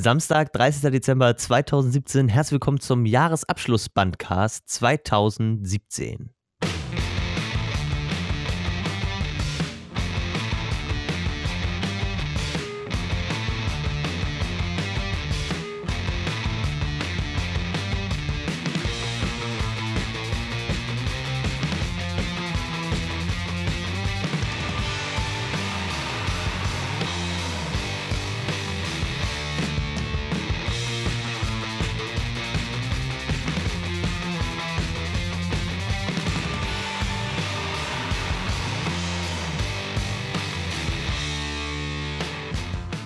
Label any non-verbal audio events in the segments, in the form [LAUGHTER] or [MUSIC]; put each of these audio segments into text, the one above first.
Samstag, 30. Dezember 2017. Herzlich willkommen zum Jahresabschluss-Bandcast 2017.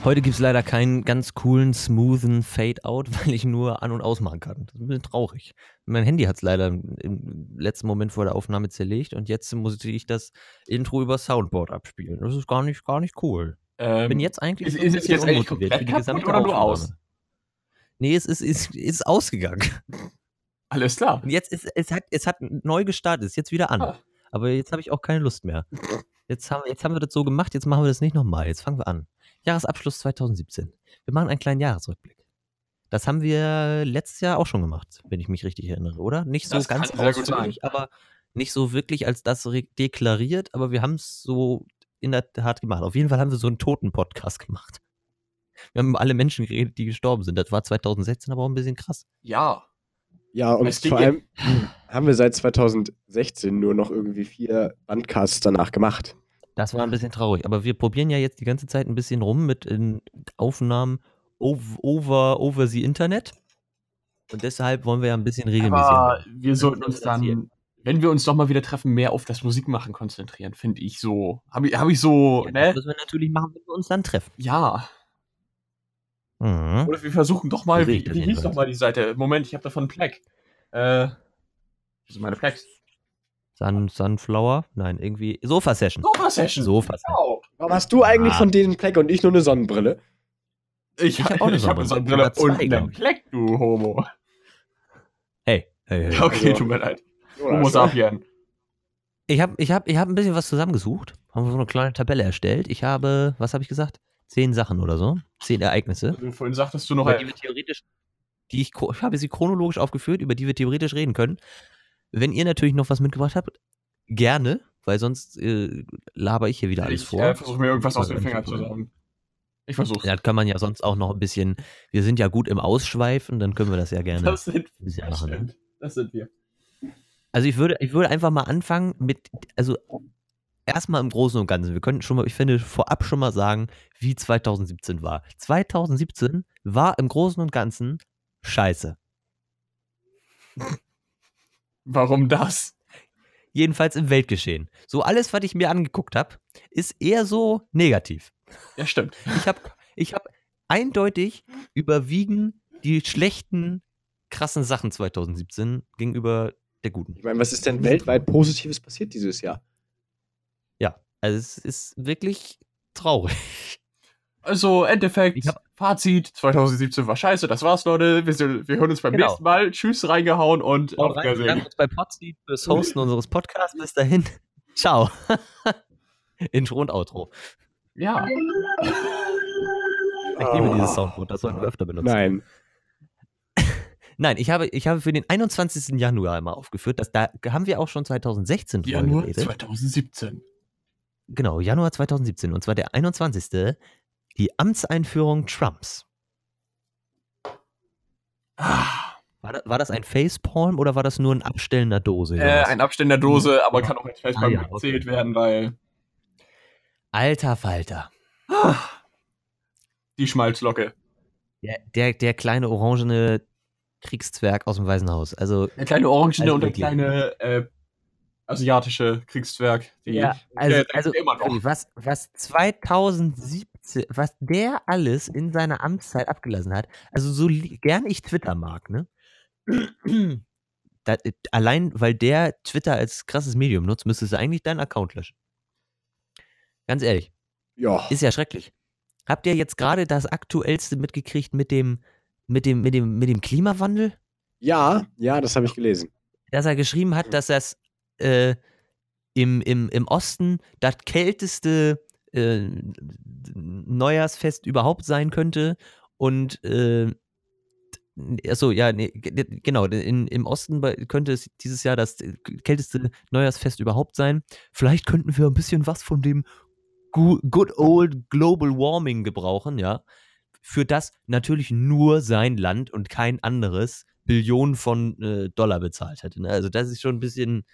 Heute gibt es leider keinen ganz coolen, smoothen Fade-Out, [LAUGHS] weil ich nur an- und ausmachen kann. Das ist ein bisschen traurig. Mein Handy hat es leider im letzten Moment vor der Aufnahme zerlegt und jetzt muss ich das Intro über Soundboard abspielen. Das ist gar nicht, gar nicht cool. Ähm, Bin jetzt eigentlich ist, so ist es jetzt eigentlich komplett für die gesamte oder nur aus? Nee, es ist, ist, ist ausgegangen. [LAUGHS] Alles klar. Und jetzt ist es hat, es hat neu gestartet, ist jetzt wieder an. Ah. Aber jetzt habe ich auch keine Lust mehr. Jetzt haben, jetzt haben wir das so gemacht, jetzt machen wir das nicht nochmal. Jetzt fangen wir an. Jahresabschluss 2017. Wir machen einen kleinen Jahresrückblick. Das haben wir letztes Jahr auch schon gemacht, wenn ich mich richtig erinnere, oder? Nicht so Das ganz ausführlich, aber nicht so wirklich als das deklariert, aber wir haben es so in der Tat gemacht. Auf jeden Fall haben wir so einen Toten-Podcast gemacht. Wir haben über alle Menschen geredet, die gestorben sind. Das war 2016 aber auch ein bisschen krass. Ja. Ja, und vor ja- allem haben wir seit 2016 nur noch irgendwie vier Bandcasts danach gemacht. Das war ein bisschen traurig, aber wir probieren ja jetzt die ganze Zeit ein bisschen rum mit in Aufnahmen ov- over, over the Internet. Und deshalb wollen wir ja ein bisschen regelmäßiger. Aber wir sollten uns Das dann, wenn wir uns doch mal wieder treffen, mehr auf das Musikmachen konzentrieren, finde ich so. Habe ich, hab ich so, Ja, das ne? müssen wir natürlich machen, wenn wir uns dann treffen. Ja. Mhm. Oder wir versuchen doch mal, wie, ich das wie hieß doch mal die Seite? Moment, ich habe davon einen Fleck. Äh, wie sind meine Flecks? Sun, Sunflower? Nein, irgendwie. Sofa-Session. Sofa-Session. Sofa-Session. Genau. Warum hast du eigentlich Ah. von denen Pleck und ich nur eine Sonnenbrille? Ich, Ich hab auch eine ich hab eine Sonnenbrille. Sonnenbrille Oder zwei, und einen ich. Fleck, du Homo. Hey, hey, hey. Okay, Also- tut mir leid. Homo sapien. Ich habe ich hab, ich hab ein bisschen was zusammengesucht. Haben wir so eine kleine Tabelle erstellt. Ich habe, was habe ich gesagt? Zehn Sachen oder so. Zehn Ereignisse. Du vorhin sagtest du noch über die wir theoretisch, die ich, ich habe sie chronologisch aufgeführt, über die wir theoretisch reden können. Wenn ihr natürlich noch was mitgebracht habt, gerne, weil sonst äh, laber ich hier wieder alles Ich vor. äh, versuche mir irgendwas aus den Fingern zu sagen. Ich versuche. Ja, das kann man ja sonst auch noch ein bisschen, wir sind ja gut im Ausschweifen, dann können wir das ja gerne Das sind, bisschen das machen. Das sind wir. Also ich würde, ich würde einfach mal anfangen mit, also erstmal im Großen und Ganzen. Wir können schon mal, ich finde, vorab schon mal sagen, wie 2017 war. 2017 war im Großen und Ganzen scheiße. Warum das? Jedenfalls im Weltgeschehen. So alles, was ich mir angeguckt habe, ist eher so negativ. Ja, stimmt. Ich habe ich hab eindeutig überwiegen die schlechten, krassen Sachen 2017 gegenüber der guten. Ich meine, was ist denn weltweit Positives passiert dieses Jahr? Ja, also es ist wirklich traurig. Also, Endeffekt, Ich hab- Fazit, 2017 war scheiße, das war's, Leute. Wir, wir hören uns beim Genau. nächsten Mal. Tschüss, reingehauen und auf rein, Wiedersehen. uns bei Podseed fürs Hosten unseres Podcasts. Bis dahin. [LAUGHS] Ciao. [LAUGHS] Intro und Outro. Ja. Ich liebe dieses Soundboard, das sollten wir öfter benutzen. Nein. [LAUGHS] Nein, ich habe, ich habe für den 21. Januar einmal aufgeführt, dass da haben wir auch schon 2016 drüber Januar geredet. 2017. Genau, Januar 2017. Und zwar der 21. Die Amtseinführung Trumps. Ah, war das, war das ein Facepalm oder war das nur ein abstellender Dose? Äh, ein abstellender Dose, hm. aber kann auch als Facepalm ah, ja, okay. gezählt werden, weil. Alter Falter. Die Schmalzlocke. Der, der, der kleine orangene Kriegszwerg aus dem Weißen Haus. Also, der kleine orangene also und der kleine äh, asiatische Kriegszwerg. ja, also, also was, was 2007 was der alles in seiner Amtszeit abgelassen hat, also so gern ich Twitter mag, ne? da, allein weil der Twitter als krasses Medium nutzt, müsstest du eigentlich deinen Account löschen. Ganz ehrlich. Ja. Ist ja schrecklich. Habt ihr jetzt gerade das aktuellste mitgekriegt mit dem, mit dem, mit dem, mit dem Klimawandel? Ja, ja, das habe ich gelesen. Dass er geschrieben hat, dass das äh, im, im, im Osten das kälteste äh, Neujahrsfest überhaupt sein könnte Und äh, achso, ja, nee, genau. In, Im Osten könnte es dieses Jahr das kälteste Neujahrsfest überhaupt sein. Vielleicht könnten wir ein bisschen was von dem good old global warming gebrauchen, ja. Für das natürlich nur sein Land und kein anderes Billionen von äh, Dollar bezahlt hätte. Ne? Also das ist schon ein bisschen.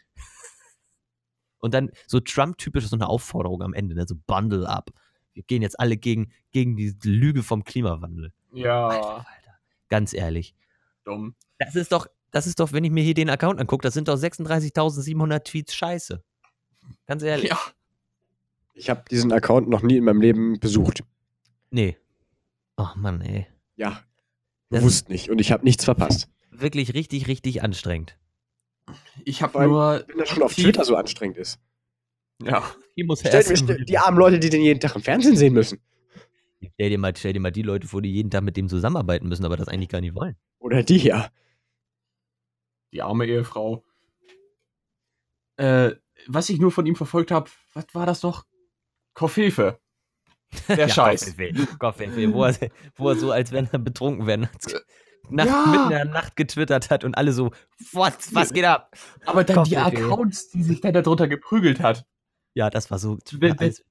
Und dann so Trump-typisch so eine Aufforderung am Ende, ne? so bundle up. Wir gehen jetzt alle gegen, gegen die Lüge vom Klimawandel. Ja, Alter, Alter. Ganz ehrlich. dumm. Das ist doch, das ist doch, wenn ich mir hier den Account angucke, das sind doch 36.700 Tweets Scheiße. Ganz ehrlich. Ja. Ich habe diesen Account noch nie in meinem Leben besucht. Nee. Ach Mann, ey. Ja, bewusst nicht. Und ich habe nichts verpasst. wirklich richtig, richtig anstrengend. Ich habe nur. Wenn das schon auf Twitter so anstrengend ist. Ja. Ich muss Stell, stell, die armen Leute, die den jeden Tag im Fernsehen sehen müssen. stell, dir mal, stell dir mal die Leute vor, die jeden Tag mit dem zusammenarbeiten müssen, aber das eigentlich gar nicht wollen. Oder die hier. Die arme Ehefrau. Äh, was ich nur von ihm verfolgt habe, was war das noch? Koffefe. Der [LAUGHS] Ja, Scheiß. Kopfweh, wo, er, wo er so, als wenn er betrunken wäre, nachts, Ja. mitten in der Nacht getwittert hat und alle so, was, was geht ab? Aber dann die Koffefe. Accounts, die sich dann darunter geprügelt hat. Ja, das war so. Wer- wer- als-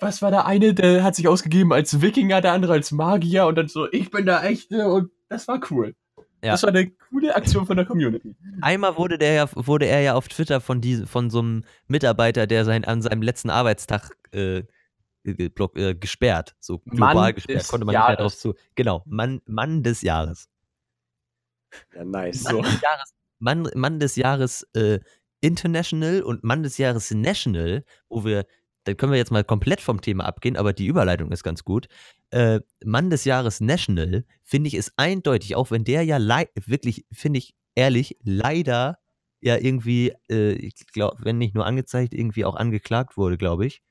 Was war der eine, der hat sich ausgegeben als Wikinger, der andere als Magier und dann so, ich bin der Echte und das war cool. Ja. Das war eine coole Aktion von der Community. Einmal wurde, der ja, wurde er ja auf Twitter von, diese, von so einem Mitarbeiter, der sein, an seinem letzten Arbeitstag äh, block- äh, gesperrt, so global Mann gesperrt, konnte man nicht mehr drauf zu. Genau, Mann, Mann des Jahres. Ja, nice. So. Mann des Jahres, Mann, Mann des Jahres äh, International und Mann des Jahres National, wo wir, da können wir jetzt mal komplett vom Thema abgehen, aber die Überleitung ist ganz gut. Äh, Mann des Jahres National, finde ich, ist eindeutig, auch wenn der ja wirklich, finde ich ehrlich, leider ja irgendwie, äh, ich glaube, wenn nicht nur angezeigt, irgendwie auch angeklagt wurde, glaube ich.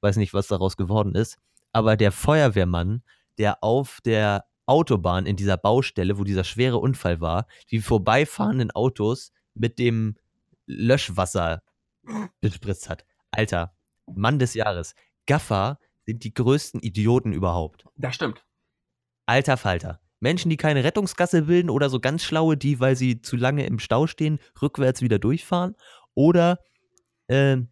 Weiß nicht, was daraus geworden ist. Aber der Feuerwehrmann, der auf der Autobahn in dieser Baustelle, wo dieser schwere Unfall war, die vorbeifahrenden Autos mit dem Löschwasser bespritzt hat. Alter, Mann des Jahres. Gaffer sind die größten Idioten überhaupt. Das stimmt. Alter Falter. Menschen, die keine Rettungsgasse bilden oder so ganz schlaue, die, weil sie zu lange im Stau stehen, rückwärts wieder durchfahren. Oder ähm,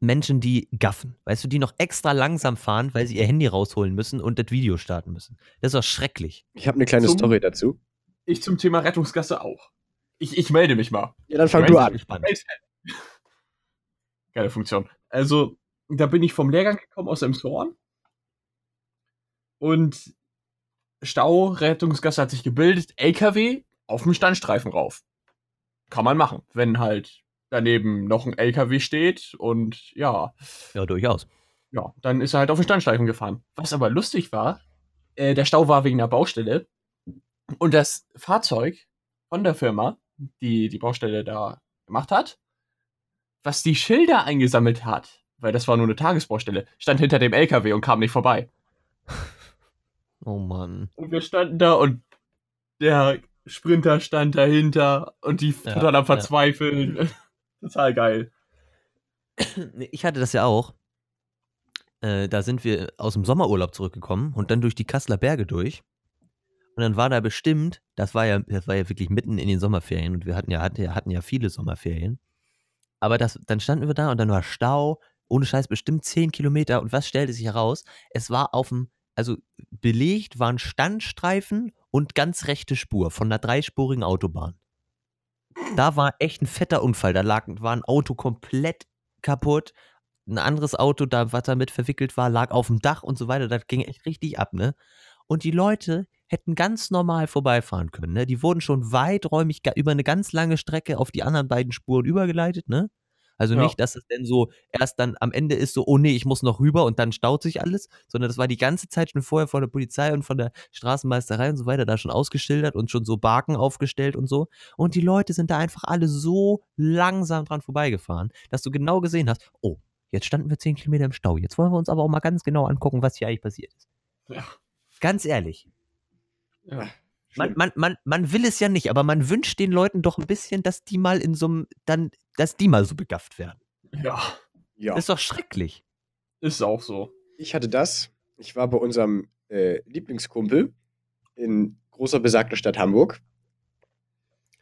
Menschen, die gaffen. Weißt du, die noch extra langsam fahren, weil sie ihr Handy rausholen müssen und das Video starten müssen. Das ist doch schrecklich. Ich habe eine kleine Zum- Story dazu. Ich zum Thema Rettungsgasse auch. Ich, ich melde mich mal. Ja, dann fang Ich du an. [LAUGHS] Geile Funktion. Also, da bin ich vom Lehrgang gekommen aus Emshorn. Und Stau, Rettungsgasse hat sich gebildet, LKW auf dem Standstreifen rauf. Kann man machen, wenn halt daneben noch ein LKW steht und ja, Ja, durchaus. ja, dann ist er halt auf den Standstreifen gefahren. Was aber lustig war, äh, der Stau war wegen der Baustelle und das Fahrzeug von der Firma, die die Baustelle da gemacht hat, was die Schilder eingesammelt hat, weil das war nur eine Tagesbaustelle, stand hinter dem LKW und kam nicht vorbei. [LAUGHS] Oh Mann. Und wir standen da und der Sprinter stand dahinter und die Ja, total am ja. Total geil. Ich hatte das ja auch. Äh, da sind wir aus dem Sommerurlaub zurückgekommen und dann durch die Kasseler Berge durch. Und dann war da bestimmt, das war ja, das war ja wirklich mitten in den Sommerferien und wir hatten ja, hatten ja, hatten ja viele Sommerferien. Aber das, dann standen wir da und dann war Stau, ohne Scheiß bestimmt 10 Kilometer. Und was stellte sich heraus? Es war auf dem, also belegt waren Standstreifen und ganz rechte Spur von einer dreispurigen Autobahn. Da war echt ein fetter Unfall. Da lag, war ein Auto komplett kaputt. Ein anderes Auto, da, was damit verwickelt war, lag auf dem Dach und so weiter. Das ging echt richtig ab, ne? Und die Leute hätten ganz normal vorbeifahren können, ne? Die wurden schon weiträumig über eine ganz lange Strecke auf die anderen beiden Spuren übergeleitet, ne? Also Ja. nicht, dass es denn so erst dann am Ende ist so, oh nee, ich muss noch rüber und dann staut sich alles, sondern das war die ganze Zeit schon vorher von der Polizei und von der Straßenmeisterei und so weiter da schon ausgeschildert und schon so Barken aufgestellt und so. Und die Leute sind da einfach alle so langsam dran vorbeigefahren, dass du genau gesehen hast, oh, jetzt standen wir 10 Kilometer im Stau. Jetzt wollen wir uns aber auch mal ganz genau angucken, was hier eigentlich passiert ist. Ja. Ganz ehrlich. Ja. Man, man, man, man will es ja nicht, aber man wünscht den Leuten doch ein bisschen, dass die mal in so einem, dann, dass die mal so begafft werden. ja, Ja. Das ist doch schrecklich. ist auch so. Ich hatte das. Ich war bei unserem äh, Lieblingskumpel in großer besagter Stadt Hamburg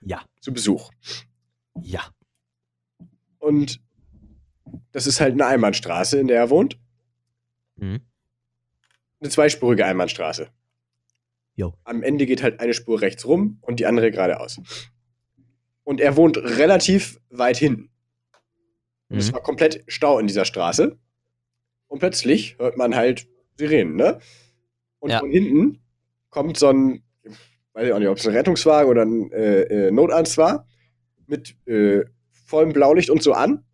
Ja, zu Besuch. ja. Und das ist halt eine Einbahnstraße, in der er wohnt. Mhm. Eine zweispurige Einbahnstraße. Jo. Am Ende geht halt eine Spur rechts rum und die andere geradeaus. Und er wohnt relativ weit hinten. Und es Mhm. war komplett Stau in dieser Straße. Und plötzlich hört man halt Sirenen, ne? Und Ja. von hinten kommt so ein, weiß ich auch nicht, ob es ein Rettungswagen oder ein äh, äh, Notarzt war, mit äh, vollem Blaulicht und so an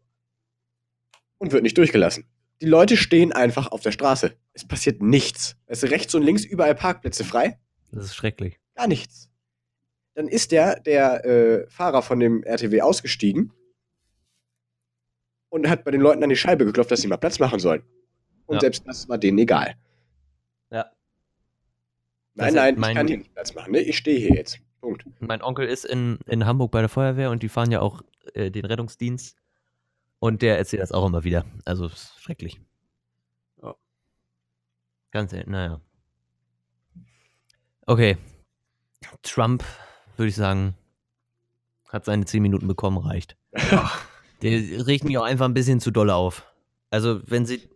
und wird nicht durchgelassen. Die Leute stehen einfach auf der Straße. Es passiert nichts. Es ist rechts und links überall Parkplätze frei. Das ist schrecklich. Gar nichts. Dann ist der, der äh, Fahrer von dem RTW ausgestiegen und hat bei den Leuten an die Scheibe geklopft, dass sie mal Platz machen sollen. Und Ja. selbst das war denen egal. Ja. Nein, nein, ich kann hier nicht Platz machen. Ne? Ich stehe hier jetzt. Punkt. Mein Onkel ist in, in Hamburg bei der Feuerwehr und die fahren ja auch äh, den Rettungsdienst. Und der erzählt das auch immer wieder. Also es ist schrecklich. Ja. Ganz ehrlich, naja. Okay. Trump, würde ich sagen, hat seine 10 Minuten bekommen, reicht. Der regt mich auch einfach ein bisschen zu doll auf. Also, wenn sie.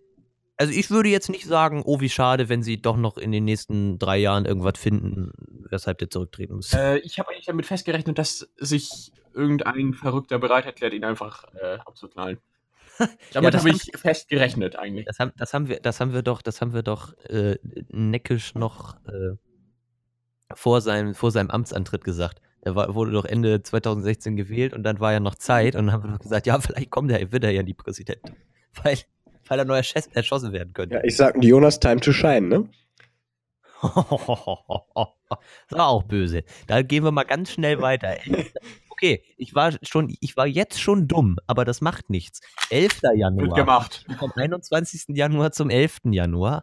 Also, ich würde jetzt nicht sagen, oh, wie schade, wenn sie doch noch in den nächsten drei Jahren irgendwas finden, weshalb der zurücktreten muss. Äh, ich habe eigentlich damit festgerechnet, dass sich irgendein Verrückter bereit erklärt, ihn einfach äh, abzuknallen. [LAUGHS] Damit das habe ich festgerechnet eigentlich. Das haben, das haben wir, das haben wir doch, das haben wir doch äh, neckisch noch äh, vor, seinem, vor seinem Amtsantritt gesagt. Er war, wurde doch Ende 2016 gewählt und dann war ja noch Zeit und dann haben wir gesagt, ja, vielleicht kommt er, wird er ja die Präsident. [LAUGHS] Weil, weil er neu erschoss- erschossen werden könnte. Ja, ich sag Jonas, time to shine, ne? [LAUGHS] das war auch böse. Da gehen wir mal ganz schnell weiter. [LAUGHS] Okay, ich war schon, ich war jetzt schon dumm, aber das macht nichts. 11. Wird Januar. gemacht. vom 21. Januar zum 11. Januar.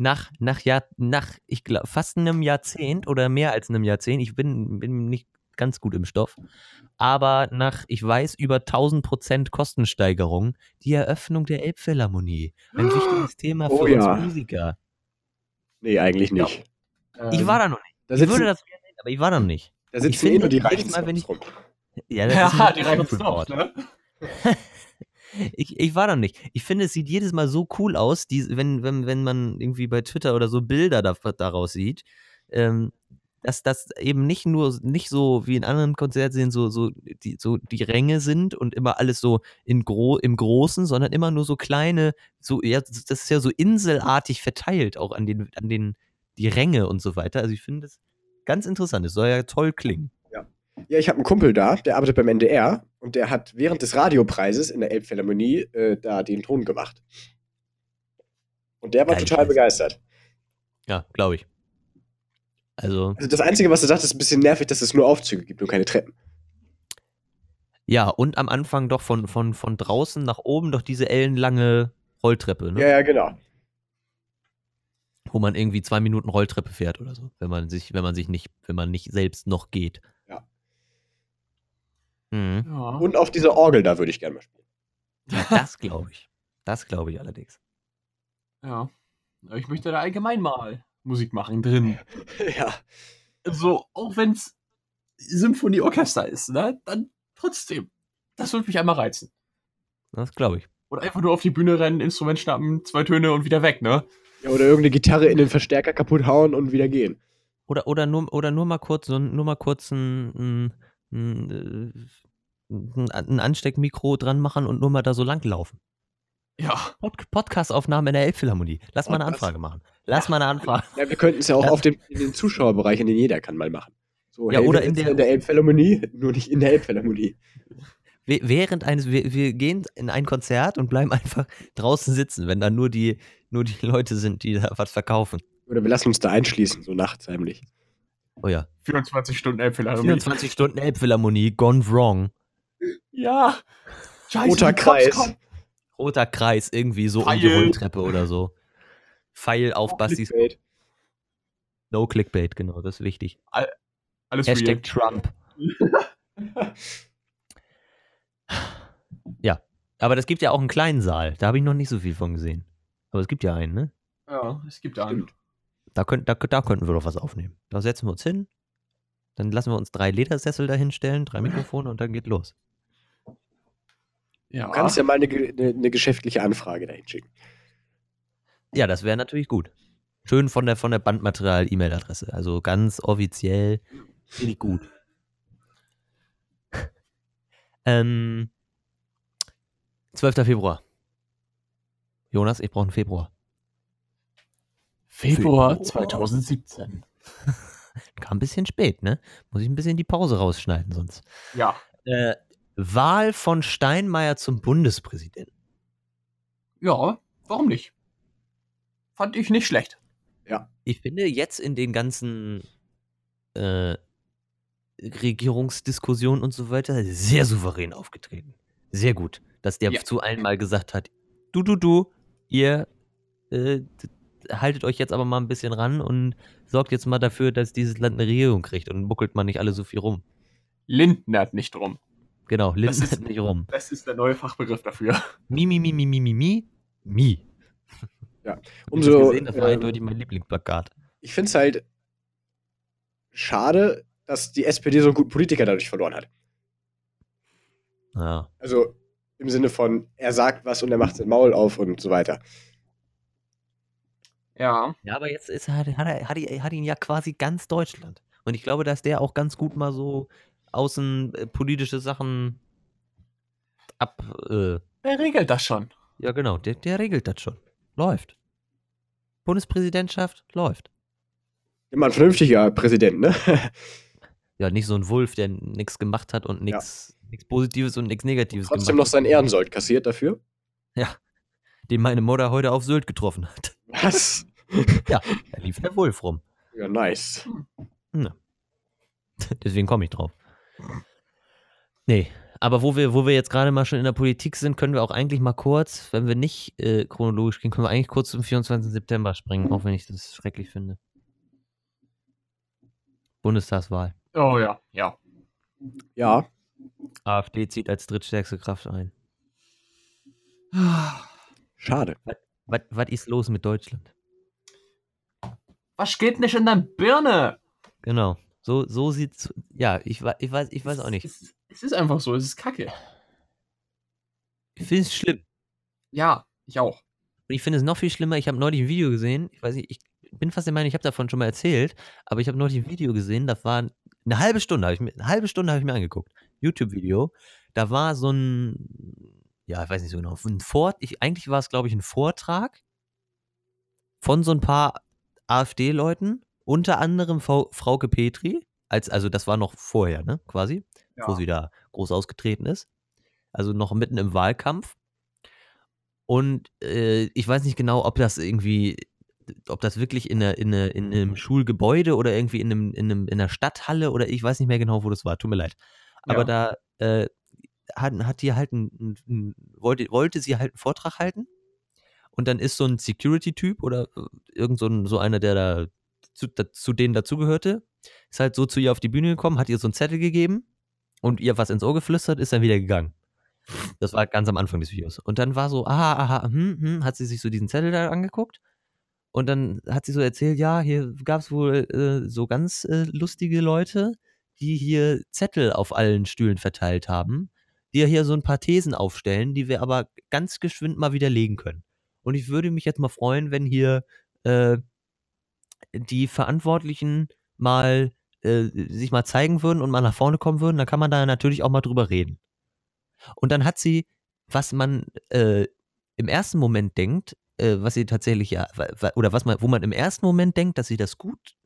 Nach, nach, Jahr, nach ich glaube, fast einem Jahrzehnt oder mehr als einem Jahrzehnt, ich bin, bin nicht ganz gut im Stoff, aber nach, ich weiß, über 1000 Prozent Kostensteigerung, die Eröffnung der Elbphilharmonie. Ein wichtiges Thema für Oh uns ja. Musiker. Nee, eigentlich nicht. Ich war da noch nicht. Da Ich würde das gerne sehen, aber ich war da noch nicht. da ich sitzen finde, eh nur die reichen Mal, wenn ich- rum. Ja, das ist Ja, ein die reichen ne? [LAUGHS] Ich, ich war da nicht. Ich finde, es sieht jedes Mal so cool aus, die, wenn, wenn, wenn man irgendwie bei Twitter oder so Bilder da, daraus sieht, ähm, dass das eben nicht nur, nicht so wie in anderen Konzertsälen so, so, die, so die Ränge sind und immer alles so in gro im Großen, sondern immer nur so kleine, so, ja, das ist ja so inselartig verteilt, auch an den, an den, die Ränge und so weiter. Also ich finde das ganz interessant. Es soll ja toll klingen. Ja, ich habe einen Kumpel da, der arbeitet beim NDR und der hat während des Radiopreises in der Elbphilharmonie äh, da den Ton gemacht. Und der war Geil, total Scheiß. begeistert. Ja, glaube ich. Also, Also das Einzige, was er sagt, ist ein bisschen nervig, dass es nur Aufzüge gibt und keine Treppen. Ja, und am Anfang doch von, von, von draußen nach oben doch diese ellenlange Rolltreppe, ne? Ja, ja, genau. Wo man irgendwie zwei Minuten Rolltreppe fährt oder so, wenn man sich, wenn man sich nicht, wenn man nicht selbst noch geht. Mhm. Ja. Und auf dieser Orgel da würde ich gerne mal spielen. Ja, [LAUGHS] das glaube ich. Das glaube ich allerdings. ja. Ich möchte da allgemein mal Musik machen drin. [LAUGHS] ja. So, auch wenn es Symphonieorchester ist, ne? Dann trotzdem. Das würde mich einmal reizen. Das glaube ich. Oder einfach nur auf die Bühne rennen, Instrument schnappen, zwei Töne und wieder weg, ne? ja. Oder irgendeine Gitarre in den Verstärker kaputt hauen und wieder gehen. Oder, oder, nur, oder nur mal kurz, so, nur mal kurz ein, ein, ein, äh, ein, Ansteckmikro dran machen und nur mal da so lang laufen. Ja. Pod Podcast-Aufnahme in der Elbphilharmonie. Lass mal eine. Anfrage machen. Lass mal eine Anfrage. Ja, wir könnten es ja auch Ja. auf dem, in den Zuschauerbereich, in den jeder kann, mal machen. So, Ja, hey, oder in der- in der Elbphilharmonie, nur nicht in der Elbphilharmonie. Während eines, wir, wir gehen in ein Konzert und bleiben einfach draußen sitzen, wenn da nur die, nur die Leute sind, die da was verkaufen. Oder wir lassen uns da einschließen, so nachts heimlich. Oh ja. 24 Stunden Elbphilharmonie. 24 Stunden Elbphilharmonie, gone wrong. Ja. Scheiße, Roter Kreis. kommen. Roter Kreis, irgendwie so um die Pfeil. Rolltreppe oder so. Pfeil auf Bastis. Clickbait. No Clickbait, genau, das ist wichtig. Alles Hashtag Trump. [LAUGHS] Ja, aber das gibt ja auch einen kleinen Saal. Da habe ich noch nicht so viel von gesehen. Aber es gibt ja einen, ne? real. Ja, es gibt einen. Stimmt. Da, könnt, da, da könnten wir doch was aufnehmen. Da setzen wir uns hin, dann lassen wir uns drei Ledersessel dahinstellen, drei Mikrofone und dann geht los. Ja. Du kannst ja mal eine, eine, eine geschäftliche Anfrage dahin schicken. Ja, das wäre natürlich gut. Schön von der, von der Bandmaterial-E-Mail-Adresse. Also ganz offiziell. Finde ich gut. [LAUGHS] ähm, 12. Februar. Jonas, ich brauche einen Februar. Februar Februar. 2017. [LAUGHS] Kam ein bisschen spät, ne? Muss ich ein bisschen die Pause rausschneiden sonst. Ja. Äh, Wahl von Steinmeier zum Bundespräsidenten. Ja, warum nicht? Fand ich nicht schlecht. Ich finde jetzt in den ganzen äh, Regierungsdiskussionen und so weiter sehr souverän aufgetreten. Sehr gut, dass der Ja. zu allen mal gesagt hat, du, du, du, ihr äh, haltet euch jetzt aber mal ein bisschen ran und sorgt jetzt mal dafür, dass dieses Land eine Regierung kriegt und muckelt man nicht alle so viel rum. Lindnert nicht rum. Genau, Linden ist- nicht rum. Das ist der neue Fachbegriff dafür. Mi, mi, mi, mi, mi, mi, mi, mi. Umso, das, gesehen, das war ähm, eindeutig mein Lieblingsplakat. Ich finde es halt schade, dass die SPD so einen guten Politiker dadurch verloren hat. Ja. Also im Sinne von, er sagt was und er macht sein Maul auf und so weiter. Ja. Ja, aber jetzt ist, hat, hat, er, hat, hat ihn ja quasi ganz Deutschland. Und ich glaube, dass der auch ganz gut mal so außenpolitische Sachen ab. Äh, Wer regelt das schon? ja, genau, der, der regelt das schon. Läuft. Bundespräsidentschaft läuft. Immer ein vernünftiger Präsident, ne? Ja, nicht so ein Wolf, der nichts gemacht hat und nichts Positives und nichts Negatives Trotzdem noch gemacht sein Ehrensold kassiert dafür. hat, den meine Mutter heute auf Sylt getroffen hat. Was? [LAUGHS] Da lief der Wolf rum. Ja, nice. Deswegen komme ich drauf. Nee, aber wo wir, wo wir jetzt gerade mal schon in der Politik sind, können wir auch eigentlich mal kurz, wenn wir nicht äh, chronologisch gehen, können wir eigentlich kurz zum 24. September springen, auch wenn ich das schrecklich finde. Bundestagswahl. Oh ja, ja. Ja, AfD zieht als drittstärkste Kraft ein. Schade. Was, ist los mit Deutschland? Was geht nicht in deiner Birne? Genau. So, so sieht's. Ja, ich, ich, weiß, ich weiß auch nicht. Es, es ist einfach so, es ist kacke. Ich finde es schlimm. Ja, ich auch. Und ich finde es noch viel schlimmer. Ich habe neulich ein Video gesehen. Ich weiß nicht, ich bin fast der Meinung, ich habe davon schon mal erzählt, aber ich habe neulich ein Video gesehen. Das war eine halbe Stunde, habe ich mir, eine halbe Stunde habe ich mir angeguckt. YouTube-Video. Da war so ein, ja, ich weiß nicht so genau, ein Vort, ich, eigentlich war es, glaube ich, ein Vortrag von so ein paar AfD-Leuten, unter anderem Frau, Frauke Petri, als, also das war noch vorher, ne, quasi, wo sie da groß ausgetreten ist. Also noch mitten im Wahlkampf. Und äh, ich weiß nicht genau, ob das irgendwie, ob das wirklich in, einer, in, einer, in einem Schulgebäude oder irgendwie in, einem, in, einem, in einer Stadthalle oder ich weiß nicht mehr genau, wo das war. Tut mir leid. Aber da äh, hat, hat die halt ein, ein, wollte, wollte sie halt einen Vortrag halten. Und dann ist so ein Security-Typ oder äh, irgend so, ein, so einer, der da zu, da, zu denen dazugehörte, ist halt so zu ihr auf die Bühne gekommen, hat ihr so einen Zettel gegeben und ihr was ins Ohr geflüstert, ist dann wieder gegangen. Das war ganz am Anfang des Videos. Und dann war so, aha, aha, hm, hm, hat sie sich so diesen Zettel da angeguckt. Und dann hat sie so erzählt, ja, hier gab es wohl äh, so ganz äh, lustige Leute, die hier Zettel auf allen Stühlen verteilt haben, die ja hier so ein paar Thesen aufstellen, die wir aber ganz geschwind mal widerlegen können. Und ich würde mich jetzt mal freuen, wenn hier äh, die Verantwortlichen mal äh, sich mal zeigen würden und mal nach vorne kommen würden, dann kann man da natürlich auch mal drüber reden. Und dann hat sie, was man äh, im ersten Moment denkt, äh, was sie tatsächlich ja, oder was man, wo man im ersten Moment denkt, dass sie das gut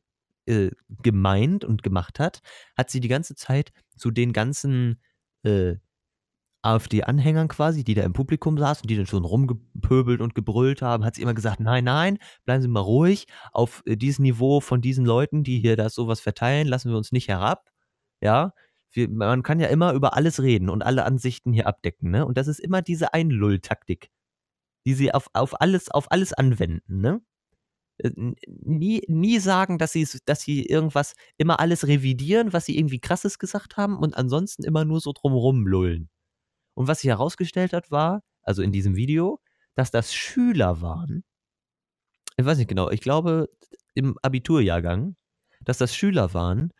äh, gemeint und gemacht hat, hat sie die ganze Zeit zu den ganzen äh, AfD-Anhängern quasi, die da im Publikum saßen, die dann schon rumgepöbelt und gebrüllt haben, hat sie immer gesagt, nein, nein, bleiben Sie mal ruhig, auf äh, dieses Niveau von diesen Leuten, die hier das sowas verteilen, lassen wir uns nicht herab, ja, wir, man kann ja immer über alles reden und alle Ansichten hier abdecken, ne, und das ist immer diese Einlull-Taktik, die sie auf, auf alles, auf alles anwenden, ne, Äh, nie, nie sagen, dass sie, dass sie irgendwas, immer alles revidieren, was sie irgendwie krasses gesagt haben und ansonsten immer nur so drumrum lullen. Und was sich herausgestellt hat, war, also in diesem Video, dass das Schüler waren. Ich weiß nicht genau, ich glaube, im Abiturjahrgang, dass das Schüler waren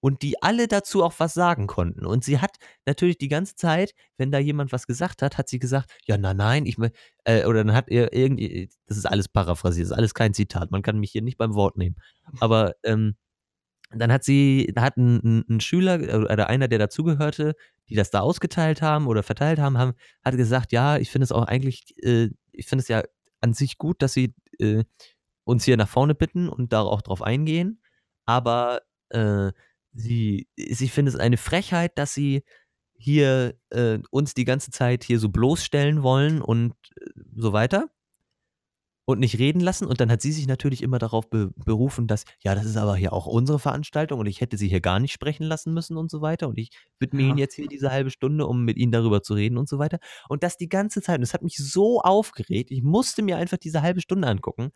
und die alle dazu auch was sagen konnten. Und sie hat natürlich die ganze Zeit, wenn da jemand was gesagt hat, hat sie gesagt, ja, na nein, ich mein, äh, oder dann hat er irgendwie, das ist alles paraphrasiert, das ist alles kein Zitat, man kann mich hier nicht beim Wort nehmen. Aber ähm, dann hat sie, da hat ein, ein, Schüler oder einer, der dazugehörte, die das da ausgeteilt haben oder verteilt haben, haben hat gesagt, ja, ich finde es auch eigentlich, äh, ich finde es ja an sich gut, dass sie äh, uns hier nach vorne bitten und da auch drauf eingehen, aber äh, sie, sie findet es eine Frechheit, dass sie hier äh, uns die ganze Zeit hier so bloßstellen wollen und äh, so weiter und nicht reden lassen. Und dann hat sie sich natürlich immer darauf be berufen, dass, ja, das ist aber hier auch unsere Veranstaltung und ich hätte sie hier gar nicht sprechen lassen müssen und so weiter. Und ich widme ja. ihnen jetzt hier diese halbe Stunde, um mit ihnen darüber zu reden und so weiter. Und das die ganze Zeit. Und es hat mich so aufgeregt. Ich musste mir einfach diese halbe Stunde angucken.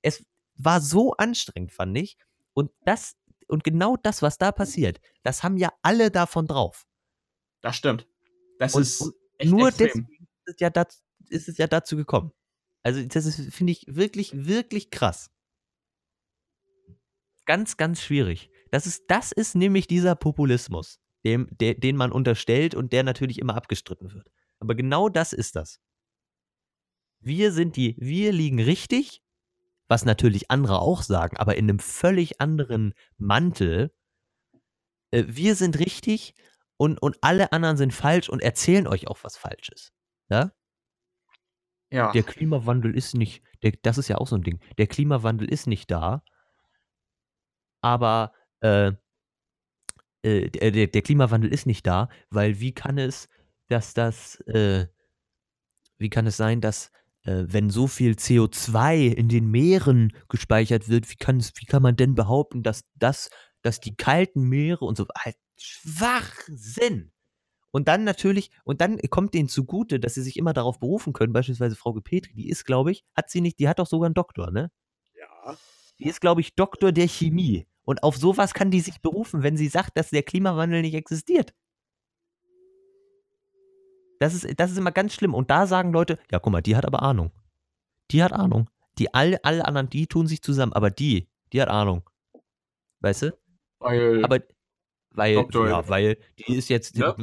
Es war so anstrengend, fand ich. Und das, und genau das, was da passiert, das haben ja alle davon drauf. Das stimmt. Das und, ist und nur extrem. deswegen ist es ja dazu, ist es ja dazu gekommen. Also, das finde ich, wirklich, wirklich krass. Ganz, ganz schwierig. Das ist, das ist nämlich dieser Populismus, dem, der, den man unterstellt und der natürlich immer abgestritten wird. Aber genau das ist das. Wir sind die, wir liegen richtig, was natürlich andere auch sagen, aber in einem völlig anderen Mantel. Äh, wir sind richtig und, und alle anderen sind falsch und erzählen euch auch was Falsches. Ja? Ja. Der Klimawandel ist nicht, der, das ist ja auch so ein Ding. Der Klimawandel ist nicht da, aber äh, äh, der, der, Klimawandel ist nicht da, weil wie kann es, dass das, äh, wie kann es sein, dass äh, wenn so viel CO2 in den Meeren gespeichert wird, wie kann, es, wie kann man denn behaupten, dass das, dass die kalten Meere und so, halt Schwachsinn. Und dann natürlich, und dann kommt denen zugute, dass sie sich immer darauf berufen können, beispielsweise Frau Gepetri, die ist, glaube ich, hat sie nicht, die hat doch sogar einen Doktor, ne? Ja. Die ist, glaube ich, Doktor der Chemie. Und auf sowas kann die sich berufen, wenn sie sagt, dass der Klimawandel nicht existiert. Das ist, das ist immer ganz schlimm. Und da sagen Leute, ja, guck mal, die hat aber Ahnung. Die hat Ahnung. Die alle, alle anderen, die tun sich zusammen, aber die, die hat Ahnung. Weißt du? Weil aber weil, Doktor. ja, weil die ist jetzt, Ja.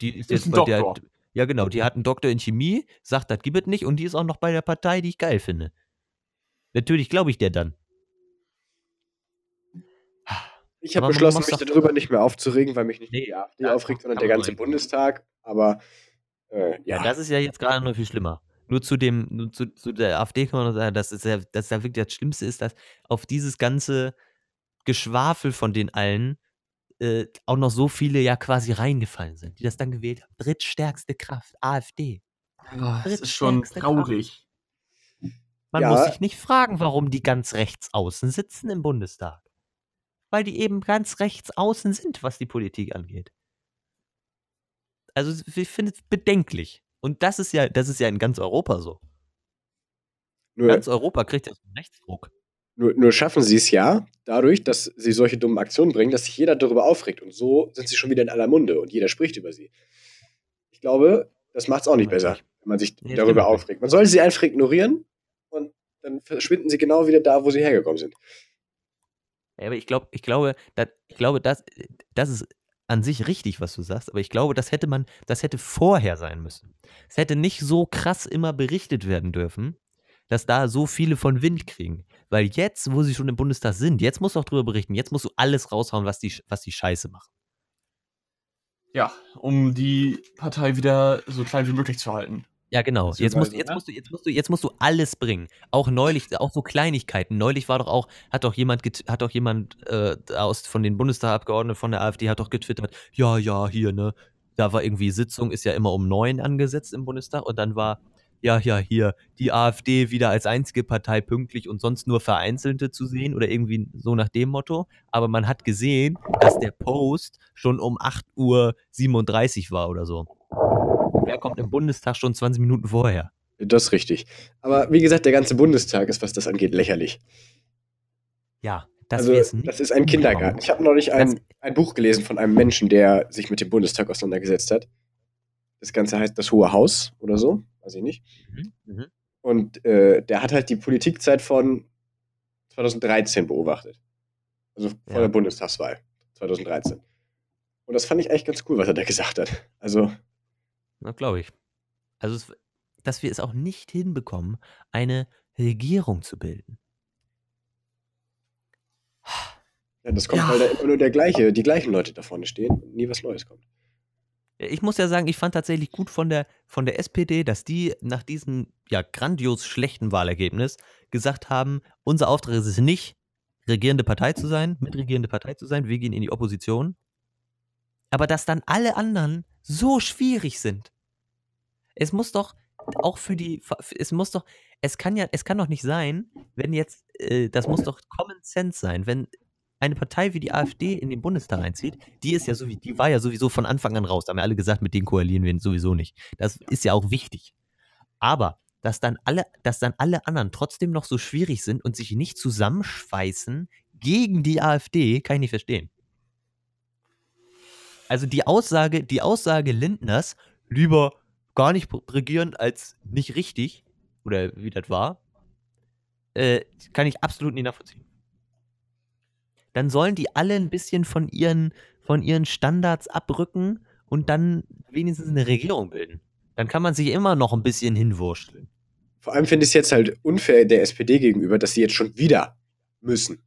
die, ist Ist jetzt ein bei der, ja genau, die hat einen Doktor in Chemie, sagt, das gibt es nicht und die ist auch noch bei der Partei, die ich geil finde. Natürlich glaube ich der dann. Ich habe beschlossen, mich darüber nicht mehr aufzuregen, weil mich nicht Nee, die AfD ja, aufregt, sondern der ganze eigentlich. Bundestag. Aber äh, Ja, ja, das ist ja jetzt gerade noch viel schlimmer. Nur zu dem, nur zu, zu der AfD kann man noch sagen, dass es ja, dass da wirklich das Schlimmste ist, dass auf dieses ganze Geschwafel von den allen äh, auch noch so viele ja quasi reingefallen sind, die das dann gewählt haben. Drittstärkste Kraft, AfD. Ja, es ist schon Kraft. traurig. Man Ja. muss sich nicht fragen, warum die ganz rechts außen sitzen im Bundestag. Weil die eben ganz rechts außen sind, was die Politik angeht. Also ich finde es bedenklich. Und das ist ja, das ist ja in ganz Europa so. nur, Ganz Europa kriegt ja so einen Rechtsdruck. Nur, nur schaffen sie es ja dadurch, dass sie solche dummen Aktionen bringen, dass sich jeder darüber aufregt. Und so sind sie schon wieder in aller Munde und jeder spricht über sie. Ich glaube, das macht es auch nicht besser, wenn man sich Nee, darüber aufregt. Man sollte sie einfach ignorieren und dann verschwinden sie genau wieder da, wo sie hergekommen sind. Ja, aber ich, glaub, ich glaube, dat, ich glaube das, das ist an sich richtig, was du sagst, aber ich glaube, das hätte man, das hätte vorher sein müssen. Es hätte nicht so krass immer berichtet werden dürfen, dass da so viele von Wind kriegen. Weil jetzt, wo sie schon im Bundestag sind, jetzt musst du auch drüber berichten, jetzt musst du alles raushauen, was die, was die Scheiße machen. Ja, um die Partei wieder so klein wie möglich zu halten. Ja, genau. Jetzt musst, jetzt, ne? musst du, jetzt, musst du, jetzt musst du alles bringen. Auch neulich, auch so Kleinigkeiten. Neulich war doch auch, hat doch jemand, hat doch jemand äh, aus von den Bundestagabgeordneten von der AfD hat doch getwittert, ja, ja, hier, ne, da war irgendwie Sitzung, ist ja immer um neun angesetzt im Bundestag und dann war, ja, ja, hier, die AfD wieder als einzige Partei pünktlich und sonst nur Vereinzelte zu sehen oder irgendwie so nach dem Motto. Aber man hat gesehen, dass der Post schon um 8.37 Uhr war oder so. Wer kommt im Bundestag schon 20 Minuten vorher? Das ist richtig. Aber wie gesagt, der ganze Bundestag ist, was das angeht, lächerlich. Ja, das also, das ist ein Kindergarten. Ich habe neulich ein, ein Buch gelesen von einem Menschen, der sich mit dem Bundestag auseinandergesetzt hat. Das Ganze heißt Das Hohe Haus oder so, weiß ich nicht. Mhm, mhm. Und äh, der hat halt die Politikzeit von 2013 beobachtet. Also vor Ja. der Bundestagswahl 2013. Und das fand ich echt ganz cool, was er da gesagt hat. Also, Na, glaube ich. Also, es, dass wir es auch nicht hinbekommen, eine Regierung zu bilden. ja, das kommt, Ja. weil da immer nur der gleiche, die gleichen Leute da vorne stehen und nie was Neues kommt. Ich muss ja sagen, ich fand tatsächlich gut von der, von der SPD, dass die nach diesem ja grandios schlechten Wahlergebnis gesagt haben, unser Auftrag ist es nicht, regierende Partei zu sein, mitregierende Partei zu sein, wir gehen in die Opposition. Aber dass dann alle anderen so schwierig sind. Es muss doch auch für die, es muss doch, es kann ja, es kann doch nicht sein, wenn jetzt, äh, das muss doch Common Sense sein, wenn eine Partei wie die AfD in den Bundestag einzieht, die ist ja sowieso, die war ja sowieso von Anfang an raus. Da haben ja alle gesagt, mit denen koalieren wir sowieso nicht. Das ist ja auch wichtig. Aber dass dann alle, dass dann alle anderen trotzdem noch so schwierig sind und sich nicht zusammenschweißen gegen die AfD, kann ich nicht verstehen. Also die Aussage, die Aussage Lindners, lieber gar nicht regieren als nicht richtig, oder wie das war, äh, kann ich absolut nicht nachvollziehen dann sollen die alle ein bisschen von ihren, von ihren Standards abrücken und dann wenigstens eine Regierung bilden. Dann kann man sich immer noch ein bisschen hinwurschteln. Vor allem finde ich es jetzt halt unfair der SPD gegenüber, dass sie jetzt schon wieder müssen.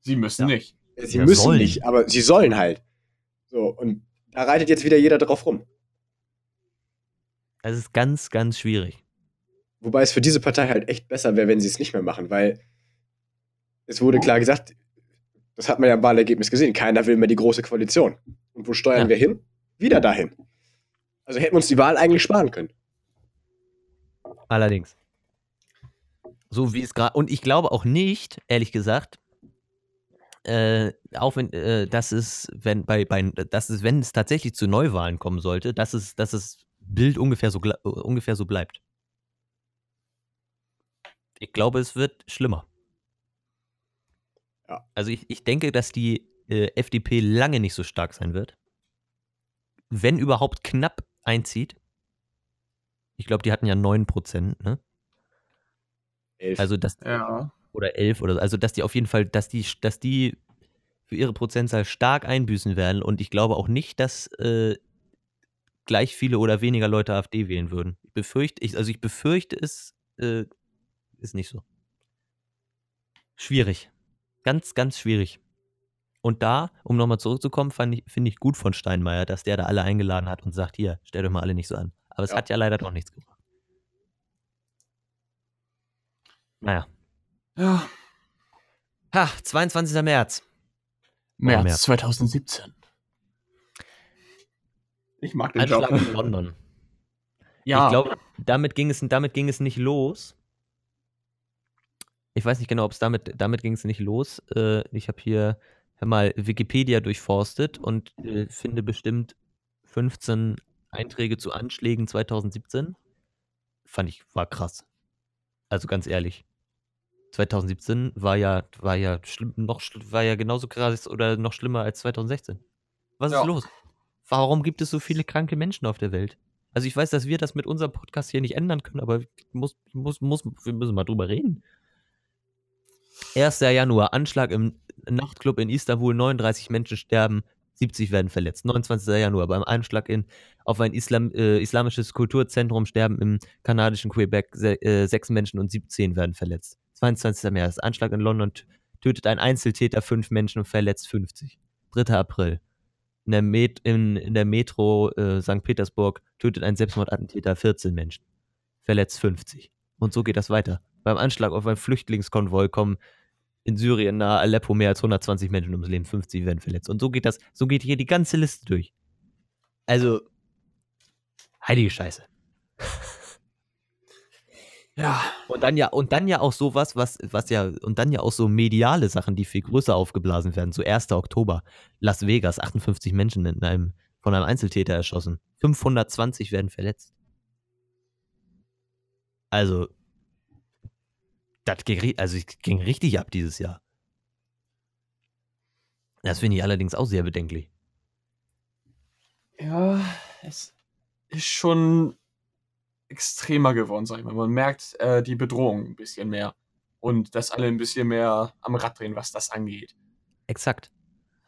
Sie müssen Ja. nicht. Sie Ja, müssen sollen. nicht, aber sie sollen halt. So, und da reitet jetzt wieder jeder drauf rum. Das ist ganz, ganz schwierig. Wobei es für diese Partei halt echt besser wäre, wenn sie es nicht mehr machen, weil es wurde klar gesagt, das hat man ja im Wahlergebnis gesehen, keiner will mehr die große Koalition. Und wo steuern Ja. wir hin? Wieder dahin. Also hätten wir uns die Wahl eigentlich sparen können. Allerdings. So wie es gerade. Und ich glaube auch nicht, ehrlich gesagt, äh, auch wenn, äh, dass es, wenn bei, bei, dass es, wenn es tatsächlich zu Neuwahlen kommen sollte, dass es, dass es Bild ungefähr so, äh, ungefähr so bleibt. Ich glaube, es wird schlimmer. Ja. Also ich, ich denke, dass die äh, FDP lange nicht so stark sein wird. Wenn überhaupt knapp einzieht. Ich glaube, die hatten ja 9%, ne? Elf. Also dass Ja. oder 11 oder so. Also dass die auf jeden Fall, dass die, dass die für ihre Prozentzahl stark einbüßen werden und ich glaube auch nicht, dass äh, gleich viele oder weniger Leute AfD wählen würden. Ich befürchte, ich, also ich befürchte es äh, ist nicht so. Schwierig. Ganz, ganz schwierig. Und da, um nochmal zurückzukommen, finde ich gut von Steinmeier, dass der da alle eingeladen hat und sagt, hier, stellt euch mal alle nicht so an. Aber es Ja. hat ja leider doch nichts gebracht. Naja. Ja. Ha, 22. März. März, März. 2017. Ich mag den Anschlag Job. in London. Ja. Ich glaube, damit ging es, damit ging es nicht los. Ich weiß nicht genau, ob es damit, damit ging es nicht los. Äh, ich habe hier mal Wikipedia durchforstet und äh, finde bestimmt 15 Einträge zu Anschlägen 2017. Fand ich, war krass. Also ganz ehrlich. 2017 war ja, war ja schlimm, noch, war ja genauso krass oder noch schlimmer als 2016. Was Ja. ist los? Warum gibt es so viele kranke Menschen auf der Welt? Also ich weiß, dass wir das mit unserem Podcast hier nicht ändern können, aber muss, muss, muss, wir müssen mal drüber reden. 1. Januar, Anschlag im Nachtclub in Istanbul, 39 Menschen sterben, 70 werden verletzt. 29. Januar, beim Anschlag in, auf ein Islam, äh, islamisches Kulturzentrum sterben im kanadischen Quebec se, äh, sechs Menschen und 17 werden verletzt. 22. März, Anschlag in London tötet ein Einzeltäter fünf Menschen und verletzt 50. 3. April, in der, Met in, in der Metro äh, St. Petersburg tötet ein Selbstmordattentäter 14 Menschen, verletzt 50. Und so geht das weiter. Beim Anschlag auf ein Flüchtlingskonvoi kommen in Syrien nahe Aleppo mehr als 120 Menschen ums Leben, 50 werden verletzt. Und so geht das, so geht hier die ganze Liste durch. Also, heilige Scheiße. ja. Und dann ja, und dann ja auch sowas, was, was ja, und dann ja auch so mediale Sachen, die viel größer aufgeblasen werden. So 1. Oktober, Las Vegas, 58 Menschen in einem, von einem Einzeltäter erschossen. 520 werden verletzt. Also, das ging, also, es ging richtig ab dieses Jahr. Das finde ich allerdings auch sehr bedenklich. Ja, es ist schon extremer geworden, sag ich mal. Man merkt äh, die Bedrohung ein bisschen mehr. und dass alle ein bisschen mehr am Rad drehen, was das angeht. Exakt.